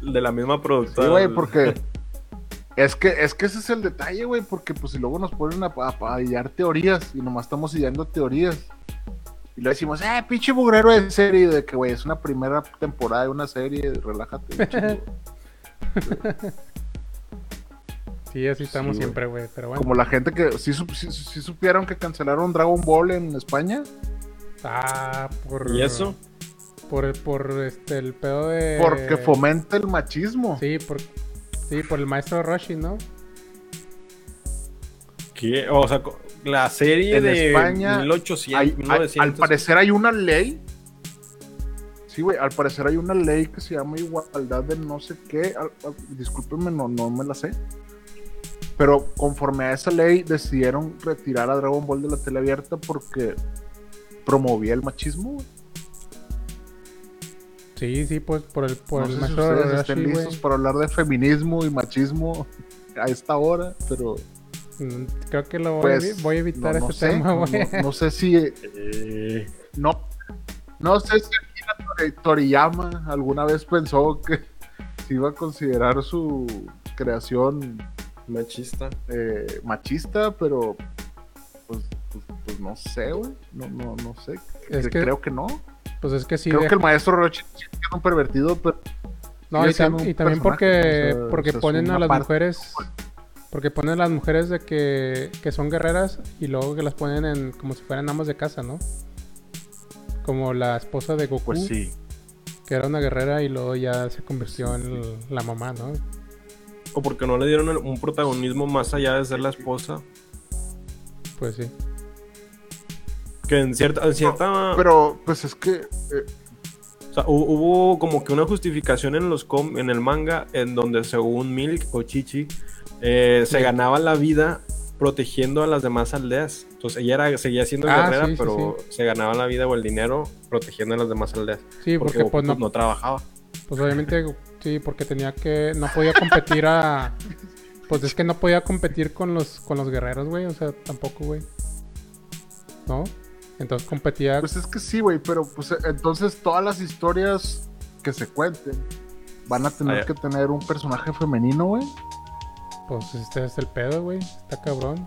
De la misma Sí, productora. güey, porque es que, es que ese es el detalle, güey, porque pues si luego nos ponen a, a, teorías y nomás estamos hillando teorías. Y le decimos, eh, pinche mugrero de serie, de que, güey, es una primera temporada de una serie, relájate. chingo". Sí, así estamos Sí, siempre, güey. Pero bueno. Como la gente que sí, sí- sí supieron que cancelaron Dragon Ball en España Ah, por. ¿Y eso? Por, por este, el pedo de. porque fomenta el machismo. Sí, por, sí, por el maestro Roshi, ¿no? ¿Qué? O sea, la serie En de España 1800, Hay- hay- 1900. al parecer hay una ley. Sí, güey, al parecer hay una ley que se llama igualdad de no sé qué. al- al- discúlpenme, no, no me la sé. Pero conforme a esa ley decidieron retirar a Dragon Ball de la tele abierta porque promovía el machismo. Sí, sí, pues por el, por no el sé si ustedes estén listos para hablar de feminismo y machismo a esta hora, pero Mm, Creo que lo voy, pues a, voy a evitar no, no ese sé, tema, no- güey. no- no sé si Eh, No, no sé si Tori- Toriyama alguna vez pensó que se iba a considerar su creación machista. eh, machista, pero pues, pues, pues no sé, güey. No, no, no sé. Es que- Creo que no. Pues es que sí. Creo deja- que el maestro sigue siendo un pervertido, pero No, y, tam- también porque, personaje, o sea, porque o sea, es ponen a las parte. mujeres. Porque ponen a las mujeres de que, que son guerreras y luego que las ponen en como si fueran amas de casa, ¿no? Como la esposa de Goku, pues sí. que era una guerrera y luego ya se convirtió en la mamá, ¿no? O porque no le dieron un protagonismo más allá de ser la esposa. Pues sí. Que en cierta, en cierta Pero pues es que eh, O sea, hu- hubo como que una justificación en los com- en el manga en donde según Milk o Chichi eh, se Sí. ganaba la vida protegiendo a las demás aldeas. Entonces ella era, seguía siendo Ah, guerrera, sí, sí, pero se ganaba la vida o el dinero protegiendo a las demás aldeas. Sí, Porque, porque, pues no trabajaba. pues obviamente sí, porque tenía que no podía competir a pues es que no podía competir con los con los guerreros, güey, o sea, tampoco, güey. ¿No? Entonces competía Pues es que sí, güey, pero pues entonces todas las historias que se cuenten van a tener Ah, que tener un personaje femenino, güey. Pues este es el pedo, güey. Está cabrón.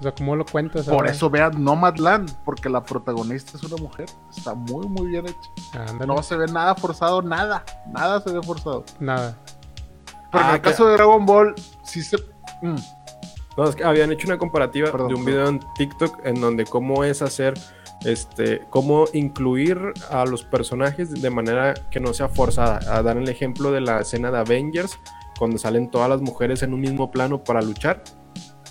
O sea, ¿cómo lo cuentas? Por ahora? eso vean Nomadland, porque la protagonista es una mujer. Está muy, muy bien hecha. Ándale. No se ve nada forzado, nada. Nada se ve forzado. Nada. Pero en Ah, el que- caso de Dragon Ball, sí se. Mm, No, es que habían hecho una comparativa Perdón, de un perdón. video en TikTok en donde cómo es hacer, este, cómo incluir a los personajes de manera que no sea forzada. A dar el ejemplo de la escena de Avengers, cuando salen todas las mujeres en un mismo plano para luchar,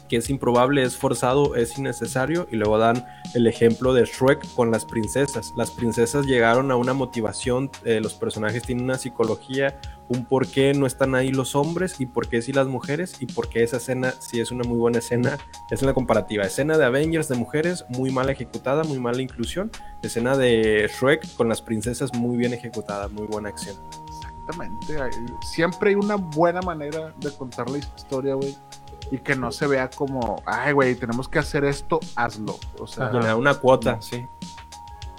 que es improbable, es forzado, es innecesario. Y luego dan el ejemplo de Shrek con las princesas. Las princesas llegaron a una motivación, eh, los personajes tienen una psicología, un por qué no están ahí los hombres y por qué sí las mujeres y por qué esa escena sí es una muy buena escena. Es una comparativa. Escena de Avengers de mujeres muy mal ejecutada, muy mala inclusión. Escena de Shrek con las princesas muy bien ejecutada, muy buena acción. Exactamente. Siempre hay una buena manera de contar la historia, güey. Y que no se vea como, ay, güey, tenemos que hacer esto, hazlo. O sea, Ajá. Una cuota, No. sí.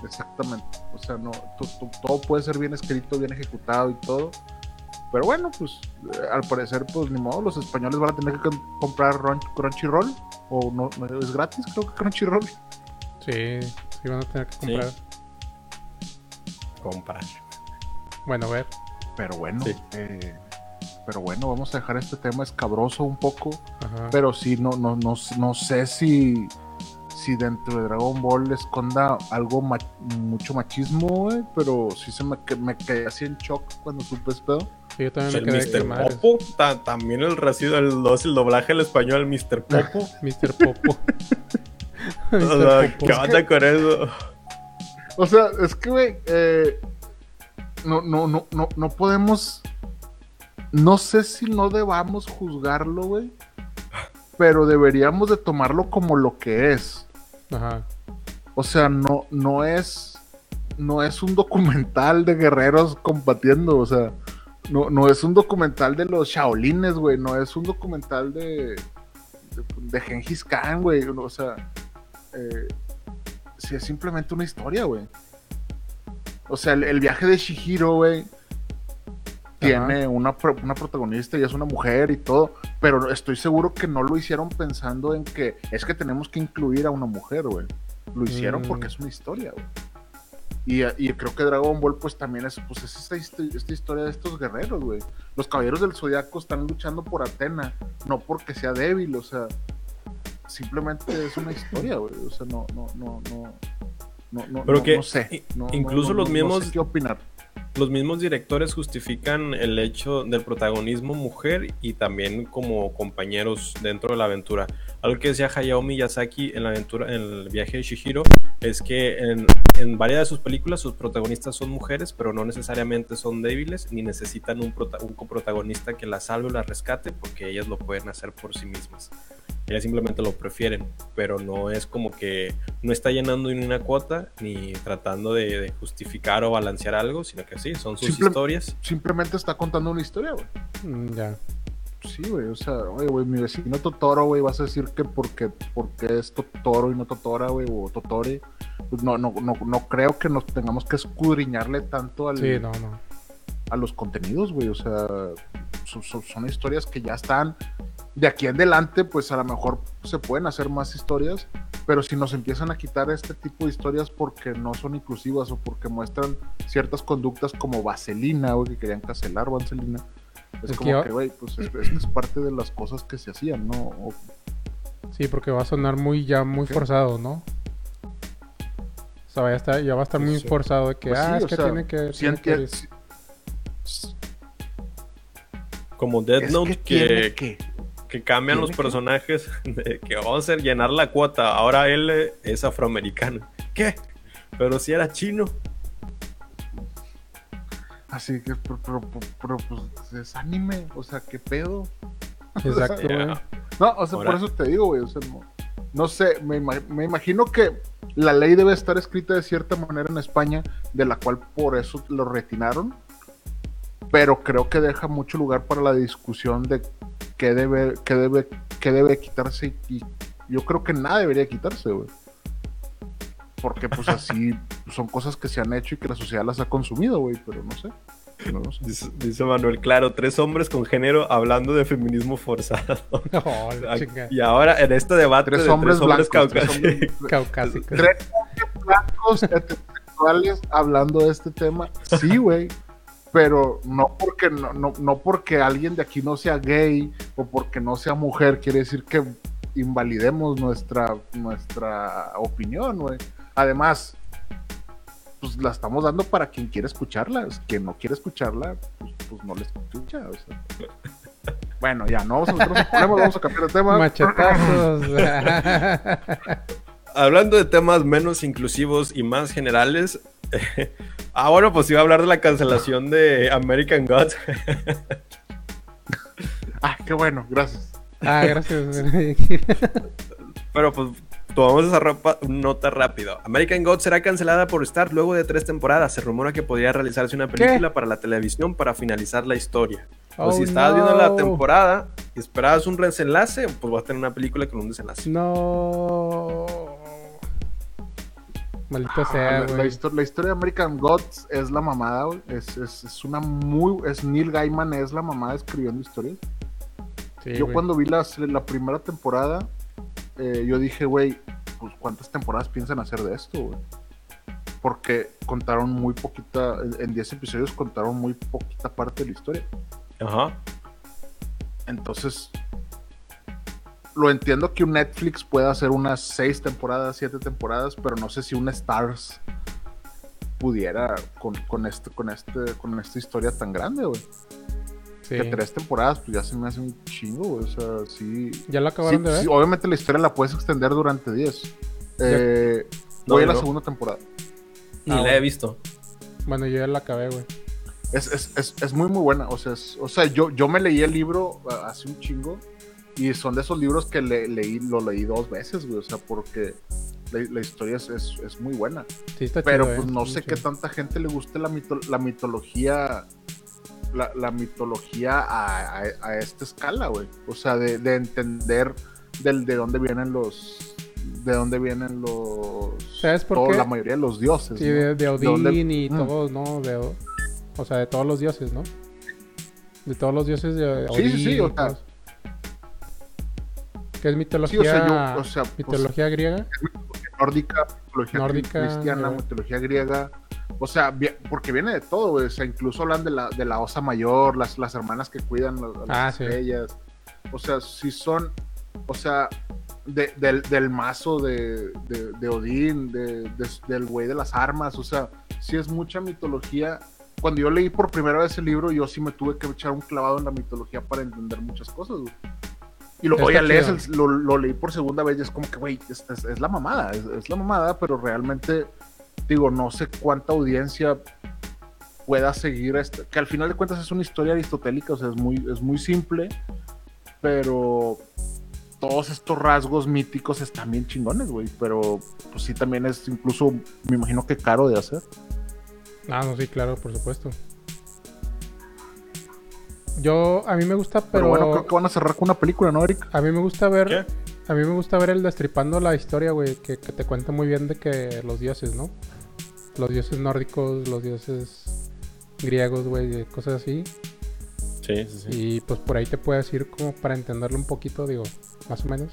Exactamente. O sea, no, to- to- todo puede ser bien escrito, bien ejecutado y todo. Pero bueno, pues eh, al parecer, pues ni modo, los españoles van a tener que com- comprar Crunchyroll. O no, no, es gratis, creo que Crunchyroll. Sí, sí van a tener que Sí. comprar. Comprar. Bueno, a ver. Pero bueno, Sí. eh, pero bueno, vamos a dejar este tema escabroso un poco. Ajá. Pero sí, no, no, no, no sé si, si dentro de Dragon Ball esconda algo ma- mucho machismo, güey. Pero sí se me, que- me quedé así en shock cuando supe este pedo. Sí, yo también El me quedé que Mr. Popo, ta- también el racido, el, dos, el doblaje al español, Mr. Popo. Mr. Popo. O Mr. sea, Popo. ¿Qué onda con eso? O sea, es que, güey, eh, no, no, no, no, no podemos. No sé si no debamos juzgarlo, güey. Pero deberíamos de tomarlo como lo que es. Ajá. O sea, no, no es. No es un documental de guerreros combatiendo, o sea. No, no es un documental de los Shaolines, güey. No es un documental de. de, de Gengis Khan, güey. O sea. Eh, sí, es simplemente una historia, güey. O sea, el, el viaje de Shihiro, güey. Tiene una, una protagonista y es una mujer y todo. Pero estoy seguro que no lo hicieron pensando en que es que tenemos que incluir a una mujer, güey. Lo hicieron Mm. porque es una historia, güey. Y, y creo que Dragon Ball, pues también es, pues, es esta, histo- esta historia de estos guerreros, güey. Los caballeros del zodiaco están luchando por Atena, no porque sea débil, o sea, simplemente es una historia, güey. O sea, no, no, no, no. No, no, Pero no- que no sé. incluso los mismos- sé qué opinar. Los mismos directores justifican el hecho del protagonismo mujer y también como compañeros dentro de la aventura. Algo que decía Hayao Miyazaki en la aventura, en el viaje de Shihiro, es que en, en varias de sus películas sus protagonistas son mujeres, pero no necesariamente son débiles ni necesitan un, prota- un coprotagonista que las salve o las rescate, porque ellas lo pueden hacer por sí mismas. Ellas simplemente lo prefieren, pero no es como que no está llenando ni una cuota ni tratando de, de justificar o balancear algo, sino que sí, son sus Simple- historias. Simplemente está contando una historia, güey. Mm, Ya. Sí, güey, o sea, oye, güey, mi vecino Totoro, güey, vas a decir que porque, porque es Totoro y no Totora, güey, o Totori. Pues no, no, no, no creo que nos tengamos que escudriñarle tanto al, Sí, no, no. a los contenidos, güey. O sea, son, son- son historias que ya están. De aquí en adelante, pues a lo mejor se pueden hacer más historias, pero si nos empiezan a quitar este tipo de historias porque no son inclusivas o porque muestran ciertas conductas como Vaselina, güey, que querían cancelar Vaselina. Es, como que, güey, pues es, parte de las cosas que se hacían, ¿no? O- Sí, porque va a sonar muy ya muy ¿Qué? forzado, ¿no? O sea, ya, está, ya va a estar muy Sí. forzado de que, pues ah, sí, es que sea, tiene que... tiene que- Como Death es Note, que que, que- que cambian los que- personajes, de que vamos a hacer llenar la cuota, ahora él es afroamericano. ¿Qué? Pero si era chino. Así que, pero, pero- pero, pues es anime, o sea, ¿qué pedo? Exacto, güey. No, o sea, Ahora- por eso te digo, güey. O sea, no, no sé, me imagino que la ley debe estar escrita de cierta manera en España, de la cual por eso lo retinaron. Pero creo que deja mucho lugar para la discusión de qué debe, qué debe, qué debe quitarse. Y yo creo que nada debería quitarse, güey. Porque pues así son cosas que se han hecho y que la sociedad las ha consumido, güey. Pero no sé. No lo sé. Dice, dice Manuel, claro, tres hombres con género hablando de feminismo forzado. Oh, y ahora en este debate Tres de hombres tres hombres blancos. tres caucásicos. hombres- Caucásico. tres hombres blancos heterosexuales hablando de este tema. Sí, güey. Pero no porque no, no, no porque alguien de aquí no sea gay o porque no sea mujer, quiere decir que invalidemos nuestra, nuestra opinión, güey. Además, pues la estamos dando para quien quiere escucharla. Quien no quiere escucharla, pues, pues no la escucha. o sea. Bueno, ya, no vamos a meternos vamos a cambiar de tema. Machetazos. Hablando de temas menos inclusivos y más generales. ah, bueno, pues iba a hablar de la cancelación de American Gods. Ah, qué bueno, gracias. ah, gracias. Pero pues tomamos esa ropa- nota rápido. American Gods será cancelada por Star luego de tres temporadas. Se rumora que podría realizarse una película para la televisión para finalizar la historia. O Oh, si estabas viendo la temporada y esperabas un desenlace, pues vas a tener una película con un desenlace. No. Maldito Ah, sea, la, la la historia de American Gods es la mamada, güey. Es, es, es una muy. Es Neil Gaiman, es la mamada escribiendo historias. Sí, yo cuando vi las- la primera temporada, eh, yo dije, güey, pues cuántas temporadas piensan hacer de esto, güey. Porque contaron muy poquita, en- en 10 episodios contaron muy poquita parte de la historia. Ajá. Entonces, lo entiendo que un Netflix pueda hacer unas 6 temporadas, 7 temporadas, pero no sé si un Stars pudiera con, con, este, con, este, con esta historia tan grande, güey. Sí. Que tres temporadas, pues ya se me hace un chingo, güey. O sea, sí. ¿Ya lo acabaron Sí, de ver? sí, obviamente la historia la puedes extender durante 10. Eh, No, voy a la no. segunda temporada. Ni Ah, la bueno. he visto. Bueno, yo ya la acabé, güey. Es, es, es, es muy, muy buena. O sea, es- o sea yo, yo me leí el libro hace un chingo. Y son de esos libros que le- leí, lo leí dos veces, güey. O sea, porque la, la historia es, es, es muy buena. Sí, está Pero chido, pues ¿eh? no sé sí. qué tanta gente le guste la, mito- la mitología. La, la mitología a, a- a esta escala, güey. O sea, de, de entender del, de dónde vienen los. De dónde vienen los. ¿Sabes por todo- qué? La mayoría de los dioses. Sí, ¿no? de, de Odín y Mm. todos, ¿no? De, o- sea, de todos los dioses, ¿no? De todos los dioses de Sí, Odín. sí, sí, y o sea-. ¿Qué es mitología? Sí, o sea, yo. O sea, pues, mitología griega. nórdica, mitología Nórdica, cristiana, ya. mitología griega. O sea, porque viene de todo, güey. O sea, incluso hablan de la, de la osa mayor, las, las hermanas que cuidan las, a las Ah, sí. estrellas. O sea, si son, o sea, de- del, del mazo de, de, de Odín, de- de- del güey de las armas. O sea, sí es mucha mitología. Cuando yo leí por primera vez el libro, yo sí me tuve que echar un clavado en la mitología para entender muchas cosas, güey. Y ya lees, chido. el- lo, lo leí por segunda vez y es como que, güey, es, es- es la mamada, es, es la mamada, pero realmente, digo, no sé cuánta audiencia pueda seguir esto, que al final de cuentas es una historia aristotélica, o sea, es muy, es muy simple, pero todos estos rasgos míticos están bien chingones, güey, pero pues sí también es incluso, me imagino que caro de hacer. Ah, no, sí, claro, por supuesto. Yo, a mí me gusta, Pero, pero, bueno, creo que van a cerrar con una película, ¿no, Eric? a mí me gusta ver, ¿Qué? a mí me gusta ver el destripando la historia, güey, que, que te cuenta muy bien de que los dioses, ¿no? Los dioses nórdicos, los dioses griegos, güey, cosas así. Sí, sí, sí. Y pues por ahí te puedes ir como para entenderlo un poquito, digo, más o menos.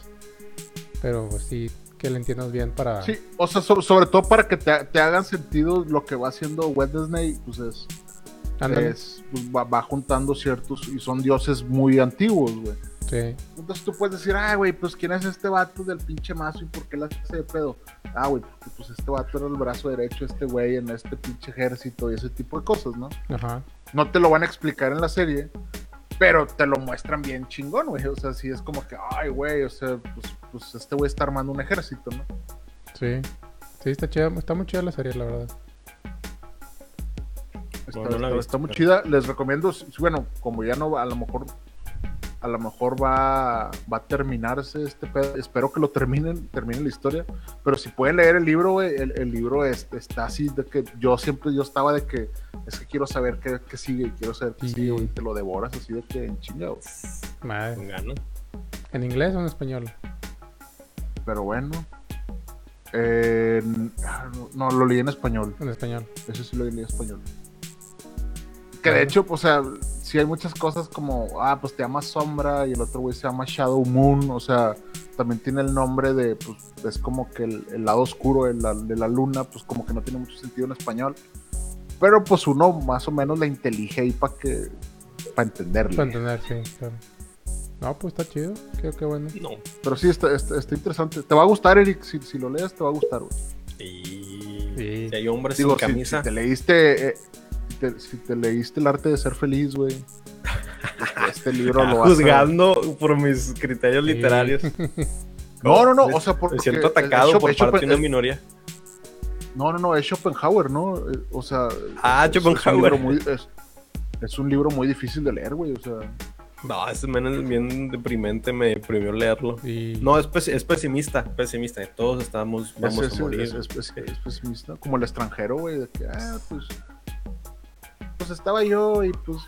Pero pues, sí que le entiendas bien para... Sí, o sea, so- sobre todo para que te, te hagan sentido lo que va haciendo Wednesday, pues es, es, pues, va, va juntando ciertos, y son dioses muy antiguos, güey. Sí. Entonces tú puedes decir, ah, güey, pues quién es este vato del pinche mazo y por qué la hace de pedo. Ah, güey, porque pues este vato era el brazo derecho, de este güey en este pinche ejército y ese tipo de cosas, ¿no? Ajá. No te lo van a explicar en la serie, pero te lo muestran bien chingón, güey. O sea, sí es como que, ay, güey, o sea, pues, pues este güey está armando un ejército, ¿no? Sí. Sí, está chida, está muy chida la serie, la verdad. Está, Bueno, no la está- he está visto, muy pero- chida. Les recomiendo, bueno, como ya no, a lo mejor, a lo mejor va, va a terminarse este pedo. Espero que lo terminen, terminen la historia. Pero si pueden leer el libro, güey, el, el libro es- está así de que yo siempre, yo estaba de que es que quiero saber qué, qué sigue y quiero saber qué Sí. sigue, güey. Te lo devoras así de que en chinga, güey. Madre. ¿En inglés o en español? Pero bueno. Eh, no, no, lo leí en español. En español. Eso sí lo leí en español. Que de hecho, o sea, sí hay muchas cosas como, ah, pues te llama Sombra y el otro güey se llama Shadow Moon, o sea, también tiene el nombre de, pues, es como que el, el lado oscuro de la, de la luna, pues como que no tiene mucho sentido en español. Pero pues uno más o menos la intelige ahí para que, para entenderlo. Para entender, sí, claro. No, pues está chido. Qué, qué bueno. No. Pero sí, está, está, está interesante. Te va a gustar, Eric, si, si lo lees, te va a gustar, güey. Y... Sí. Si hay hombres Digo, sin si, camisa. si te leíste, eh, te, si te leíste el arte de ser feliz, güey. Este libro lo vas a... Juzgando por mis criterios Sí. literarios. No, no, no, Me- o sea, porque Me siento atacado por parte Schopen- de una es- minoría. No, no, no, es Schopenhauer, ¿no? Eh, O sea, Ah, es- es un Schopenhauer. libro muy- es, es un libro muy difícil de leer, güey, o sea, No, es bien, bien deprimente, me deprimió leerlo. Y... No, es, pes- es pesimista, pesimista. Todos estamos, es, vamos es- a morir. es- es- es- es pesimista, como el extranjero, güey, de que, ah, pues, pues estaba yo y pues,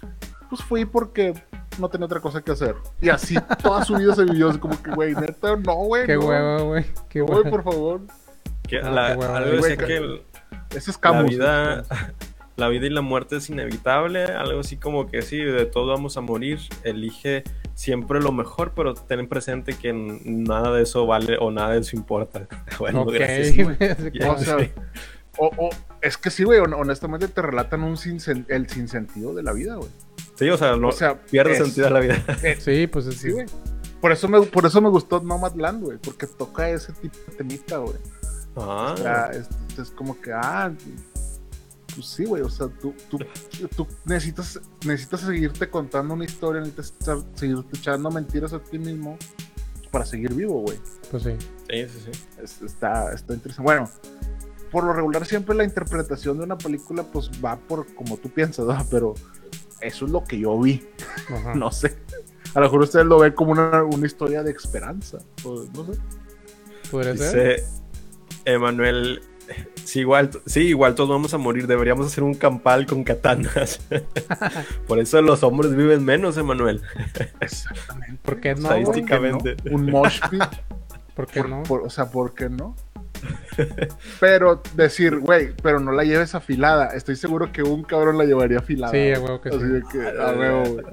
pues fui porque no tenía otra cosa que hacer. Y así toda su vida se vivió, así como que, güey, neta, no, güey, Qué no, huevo, güey. Qué no, güey, por favor. Que Ah, la- qué hueva. algo decía que- el- Ese es la Camus. vida, es Camus. la vida y la muerte es inevitable, algo así como que sí, de todos vamos a morir, elige siempre lo mejor, pero ten presente que nada de eso vale o nada de eso importa. Bueno, Ok, gracias. O sea. O, o- es que sí, güey, hon- honestamente te relatan un sin, el sinsentido de la vida, güey. Sí, o sea, no o sea, pierde es- sentido la vida. Sí, pues es Sí, güey. Por eso, me, por eso me gustó Nomadland, güey, porque toca ese tipo de temita, güey. Ah, O sea, es, es como que, ah, pues sí, güey, o sea, tú, tú, tú necesitas, necesitas seguirte contando una historia, necesitas estar- seguirte echando mentiras a ti mismo para seguir vivo, güey. Pues sí. sí, sí, sí. Es- está, está interesante. Bueno, por lo regular siempre la interpretación de una película pues va por como tú piensas. Pero eso es lo que yo vi, Ajá. no sé. A lo mejor ustedes lo ven como una, una historia de esperanza, o no sé. Podría ser. Emanuel, sí igual, sí, igual todos vamos a morir. Deberíamos hacer un campal con katanas. Por eso los hombres viven menos, Emanuel. Exactamente. ¿Por qué no? Estadísticamente. Un mosh pit. ¿Por qué por- no? por- o sea, ¿por qué no? Pero decir, güey, pero no la lleves afilada. Estoy seguro que un cabrón la llevaría afilada. Sí, a güey. huevo que Así sí. que, a huevo, güey.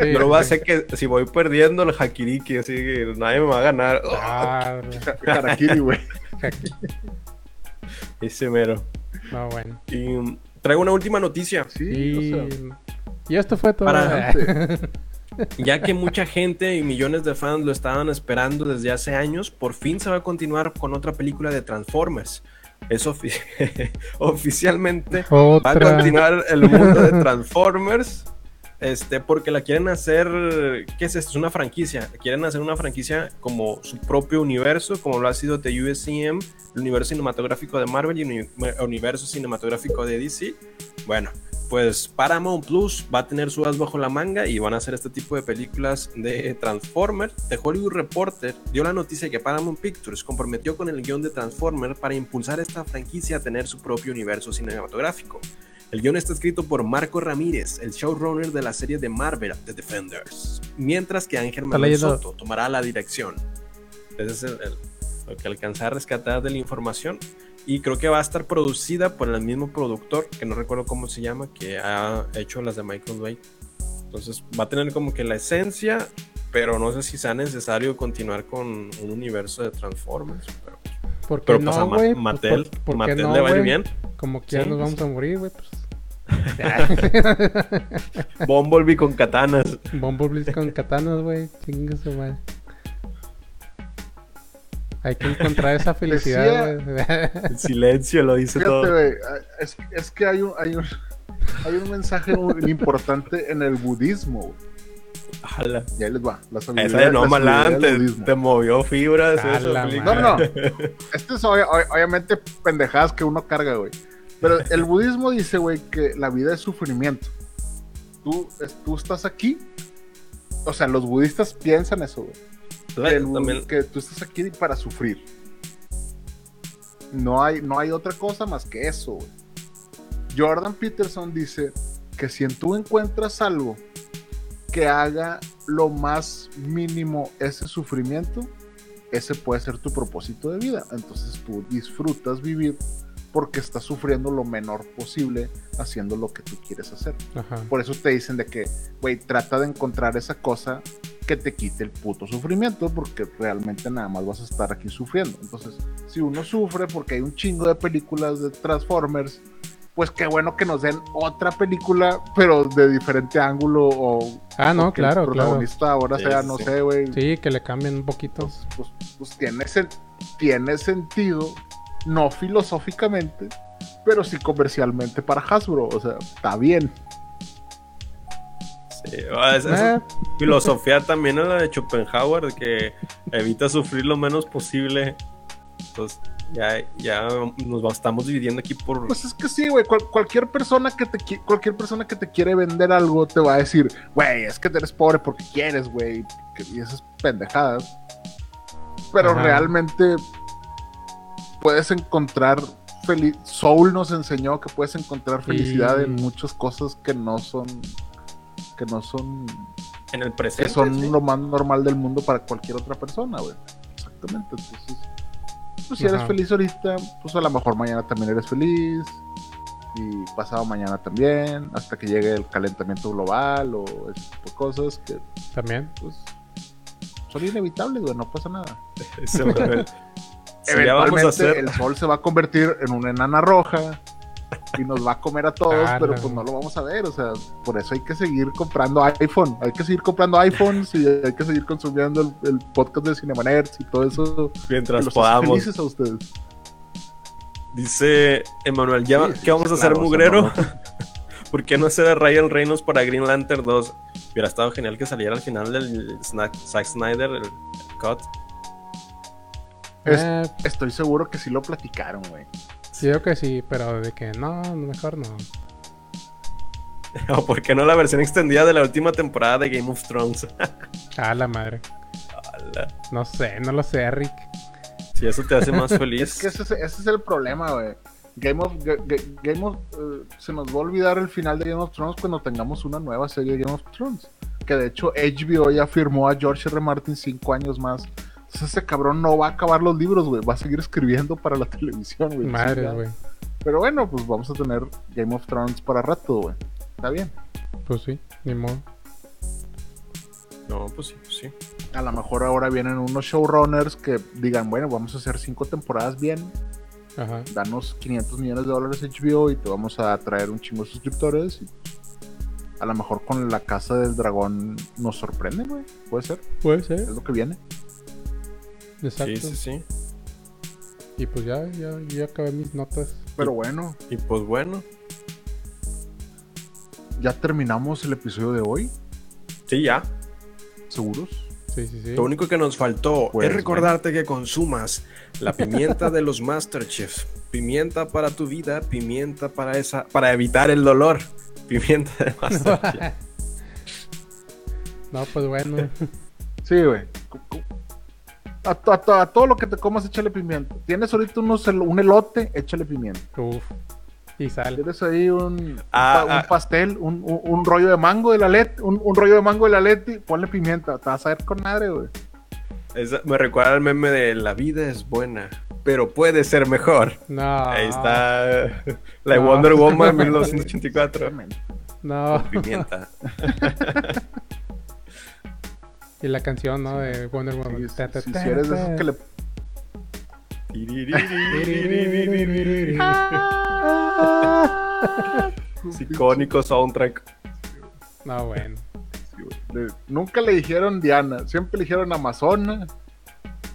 Sí, No lo va a hacer que si voy perdiendo el Hakiriki, así que nadie me va a ganar. Ah, Harakiri, güey. Ese mero. no, bueno. Y traigo una última noticia. Sí, Y, o sea, y esto fue todo. Para- Ya que mucha gente y millones de fans lo estaban esperando desde hace años, por fin se va a continuar con otra película de Transformers. Es ofi- oficialmente va a continuar el mundo de Transformers. Este, porque la quieren hacer. ¿Qué es esto? Es una franquicia. Quieren hacer una franquicia como su propio universo, como lo ha sido de USCM, el universo cinematográfico de Marvel y el uni- universo cinematográfico de DC. Bueno, pues Paramount Plus va a tener su as bajo la manga y van a hacer este tipo de películas de Transformers. The Hollywood Reporter dio la noticia que Paramount Pictures comprometió con el guion de Transformers para impulsar esta franquicia a tener su propio universo cinematográfico. El guion está escrito por Marco Ramírez, el showrunner de la serie de Marvel, The Defenders, mientras que Ángel Manuel. Soto tomará la dirección. Ese es el- el- lo que alcanza a rescatar de la información. Y creo que va a estar producida por el mismo productor, que no recuerdo cómo se llama, que ha hecho las de Michael Bay. Entonces va a tener como que la esencia, pero no sé si sea necesario continuar con un universo de Transformers. Pero, ¿Por qué pero no, pasa Ma- güey? Mattel, ¿Por, por qué Mattel no, le va a ir güey? bien. Como que ya Sí, nos pues. vamos a morir, güey. Pues. Bumblebee con katanas. Bumblebee con katanas, güey. Chingue su madre. Hay que encontrar esa felicidad, güey. El silencio lo dice Fíjate, todo. güey, es, es que hay un, hay un, hay un mensaje muy importante en el budismo. Ala. Y ahí les va. La sabiduría, Esa de No del te, movió fibras. Película. No, no. Esto es obvia- ob- obviamente pendejadas que uno carga, güey. Pero el budismo dice, güey, que la vida es sufrimiento. Tú, tú estás aquí. O sea, los budistas piensan eso, güey. Que, el bu- también- que tú estás aquí para sufrir. No hay, no hay otra cosa más que eso, güey. Jordan Peterson dice que si en tú encuentras algo que haga lo más mínimo ese sufrimiento, ese puede ser tu propósito de vida. Entonces tú disfrutas vivir porque estás sufriendo lo menor posible haciendo lo que tú quieres hacer. Ajá. Por eso te dicen de que, güey, trata de encontrar esa cosa que te quite el puto sufrimiento, porque realmente nada más vas a estar aquí sufriendo. Entonces, si uno sufre porque hay un chingo de películas de Transformers, pues qué bueno que nos den otra película, pero de diferente ángulo o, Ah, no, o que claro, el claro. protagonista ahora Sí, sea, no sí. sé, güey, Sí, que le cambien un poquito. pues, pues, pues tiene, sen- tiene sentido, no filosóficamente, pero sí comercialmente para Hasbro, o sea, está bien. Sí, esa Eh, filosofía también es la de Schopenhauer, de que evita sufrir lo menos posible. Entonces, ya, ya nos estamos dividiendo aquí por. Pues es que sí, güey. cual- cualquier persona que te qui- cualquier persona que te quiere vender algo te va a decir, güey, es que eres pobre porque quieres, güey. que- Y esas pendejadas. Pero Ajá. realmente puedes encontrar feliz. Soul nos enseñó que puedes encontrar felicidad Sí. en muchas cosas que no son. Que no son. en el que presente. son sí. lo más normal del mundo para cualquier otra persona, güey. Exactamente. Entonces, pues si eres Ajá. feliz ahorita, pues a lo mejor mañana también eres feliz. Y pasado mañana también, hasta que llegue el calentamiento global o ese tipo de cosas que, También. pues, son inevitables, güey, no pasa nada. Manuel. Si ya vamos a Eventualmente hacer. el sol se va a convertir en una enana roja y nos va a comer a todos, Ah, pero no. pues no lo vamos a ver, o sea, por eso hay que seguir comprando iPhone, hay que seguir comprando iPhones y hay que seguir consumiendo el, el podcast de Cinemanerds y todo eso Mientras los podamos. felices a ustedes. Dice Emanuel, ¿ya, Sí, sí, ¿qué vamos a hacer, claro, mugrero? ¿Por qué no hacer a Ryan Reynolds para Green Lantern 2? Hubiera estado genial que saliera al final del Snack- Zack Snyder, el cut. Es- Eh, Estoy seguro que sí lo platicaron, güey. Sí, yo que sí, pero de que no, mejor no. o por qué no la versión extendida de la última temporada de Game of Thrones. Ah, la madre. Ala. No sé, no lo sé, Rick. Si eso te hace más Es feliz. que ese, es- ese es el problema, güey. Game of, Ga- Game of eh, se nos va a olvidar el final de Game of Thrones cuando tengamos una nueva serie de Game of Thrones. Que de hecho HBO ya firmó a George R. Martin cinco años más. Entonces ese cabrón no va a acabar los libros, güey. Va a seguir escribiendo para la televisión, güey. Madre, güey. Pero bueno, pues vamos a tener Game of Thrones para rato, güey. Está bien. Pues sí, ni modo. No, pues sí, pues sí. A lo mejor ahora vienen unos showrunners que digan, bueno, vamos a hacer cinco temporadas bien. Ajá. danos 500 millones de dólares HBO y te vamos a traer un chingo de suscriptores. Y a lo mejor con la casa del dragón nos sorprende, güey. Puede ser, Puede es ser. lo que viene. Exacto. Sí, sí, sí. Y pues ya, ya, ya acabé mis notas. Pero bueno, Y pues bueno. ya terminamos el episodio de hoy, Sí, ya. seguros. Sí, sí, sí. Lo único que nos faltó Pues, es recordarte que consumas la pimienta de los Masterchef. Pimienta para tu vida, pimienta para esa, para evitar el dolor. Pimienta de Masterchef. No, pues bueno. Sí, güey. A, to- a to- a todo lo que te comas, échale pimienta. Tienes ahorita unos, el- un elote, échale pimienta. Uf. Y sal. Tienes ahí un, un Ah, un ah. pastel, un, un- un rollo de mango de la Leti, un, un rollo de mango de la Leti, ponle pimienta. Te vas a ver con madre, güey. Esa- me recuerda al meme de la vida es buena, pero puede ser mejor. No. Ahí está la No. Wonder Woman 1984. No. Pimienta. Y la canción, ¿no? De Wonder Woman. Si, Ta, ta, si- ta, si eres de esos que le Es icónico soundtrack. No, bueno. Nunca le dijeron Diana, siempre le dijeron Amazona.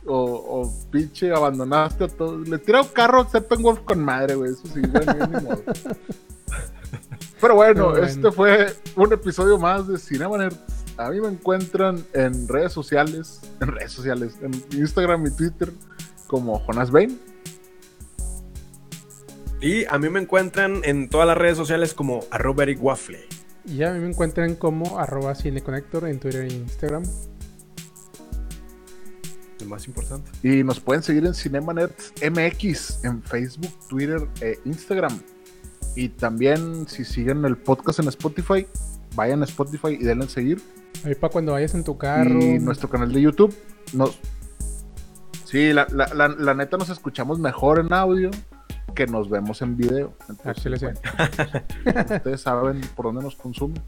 O, o pinche abandonaste a todos. Le tira un carro excepto en Wolf con madre, güey. Eso sí, bueno, ya ni modo. Pero bueno, Pero bueno. este fue un episodio más de Cinema Nerds. A mí me encuentran en redes sociales, en redes sociales, en Instagram y Twitter como Jonas Bain. Y a mí me encuentran en todas las redes sociales como arroba Eric Waffle. Y a mí me encuentran como arroba cineconector en Twitter e Instagram. Lo más importante. Y nos pueden seguir en Cinema Nerds MX en Facebook, Twitter e Instagram. Y también si siguen el podcast en Spotify, vayan a Spotify y denle a seguir. Ahí para cuando vayas en tu carro. Y nuestro canal de YouTube. Nos... Sí, la, la- la- la neta nos escuchamos mejor en audio que nos vemos en video. Ah, sí, le sé. bueno, ustedes saben por dónde nos consumen.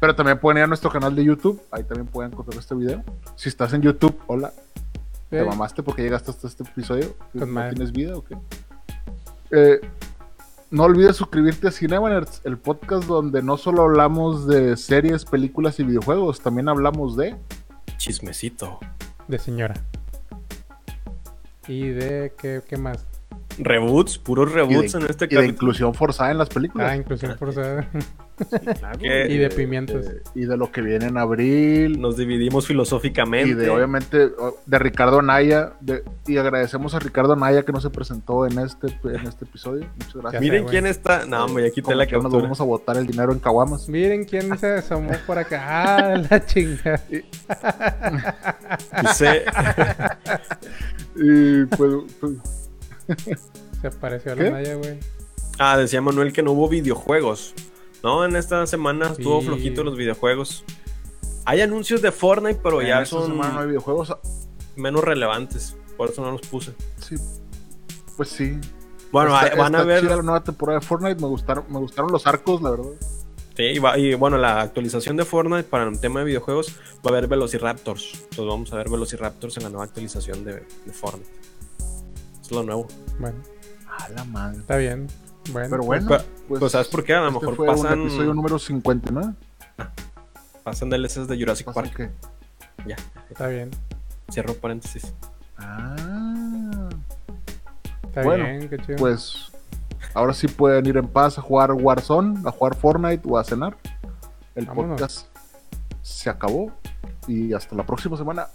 Pero también pueden ir a nuestro canal de YouTube. Ahí también pueden encontrar este video. Si estás en YouTube, hola. ¿Te mamaste porque llegaste hasta este episodio? ¿No tienes vida o qué? Eh, no olvides suscribirte a Cinema Nerds, el podcast donde no solo hablamos de series, películas y videojuegos, también hablamos de... Chismecito. De señora. Y de. ¿Qué, qué más? Reboots, puros reboots y de, en este y de inclusión forzada en las películas. Ah, inclusión forzada. Que- y de pimientos. Eh, y de lo que viene en abril. Nos dividimos filosóficamente. Y de obviamente de Ricardo Naya. de- y agradecemos a Ricardo Naya que no se presentó en este, en este episodio. Muchas gracias. Miren quién está. No, hombre, ya quité la que nos captura. vamos a botar el dinero en Caguamas. Miren quién se asomó por acá. Ah, la chingada. Dice, Y pues, pues, Se apareció la Naya, güey. ah, decía Manuel que no hubo videojuegos. No, en esta semana estuvo flojito los videojuegos. Hay anuncios de Fortnite, pero en ya son no hay videojuegos. menos relevantes. Por eso no los puse. Sí, pues sí. Bueno, van a ver. chida la nueva temporada de Fortnite. Me gustaron, me gustaron los arcos, la verdad. Sí, y, va- y bueno, la actualización de Fortnite para el tema de videojuegos va a haber Velociraptors. Entonces vamos a ver Velociraptors en la nueva actualización de, de Fortnite. Es lo nuevo. Bueno, A la madre. está bien. Bueno, Pero bueno, Pero- pues, pues, ¿sabes por qué? A lo este mejor fue pasan- un episodio número 59. Pasan DLCs de Jurassic ¿Pasa Park. qué? Ya, está bien. cierro paréntesis. Ah, Está Bueno, bien, qué chido. pues ahora sí pueden ir en paz a jugar Warzone, a jugar Fortnite o a cenar. El Vámonos. podcast se acabó y hasta la próxima semana.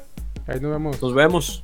Ahí nos vemos. Nos vemos.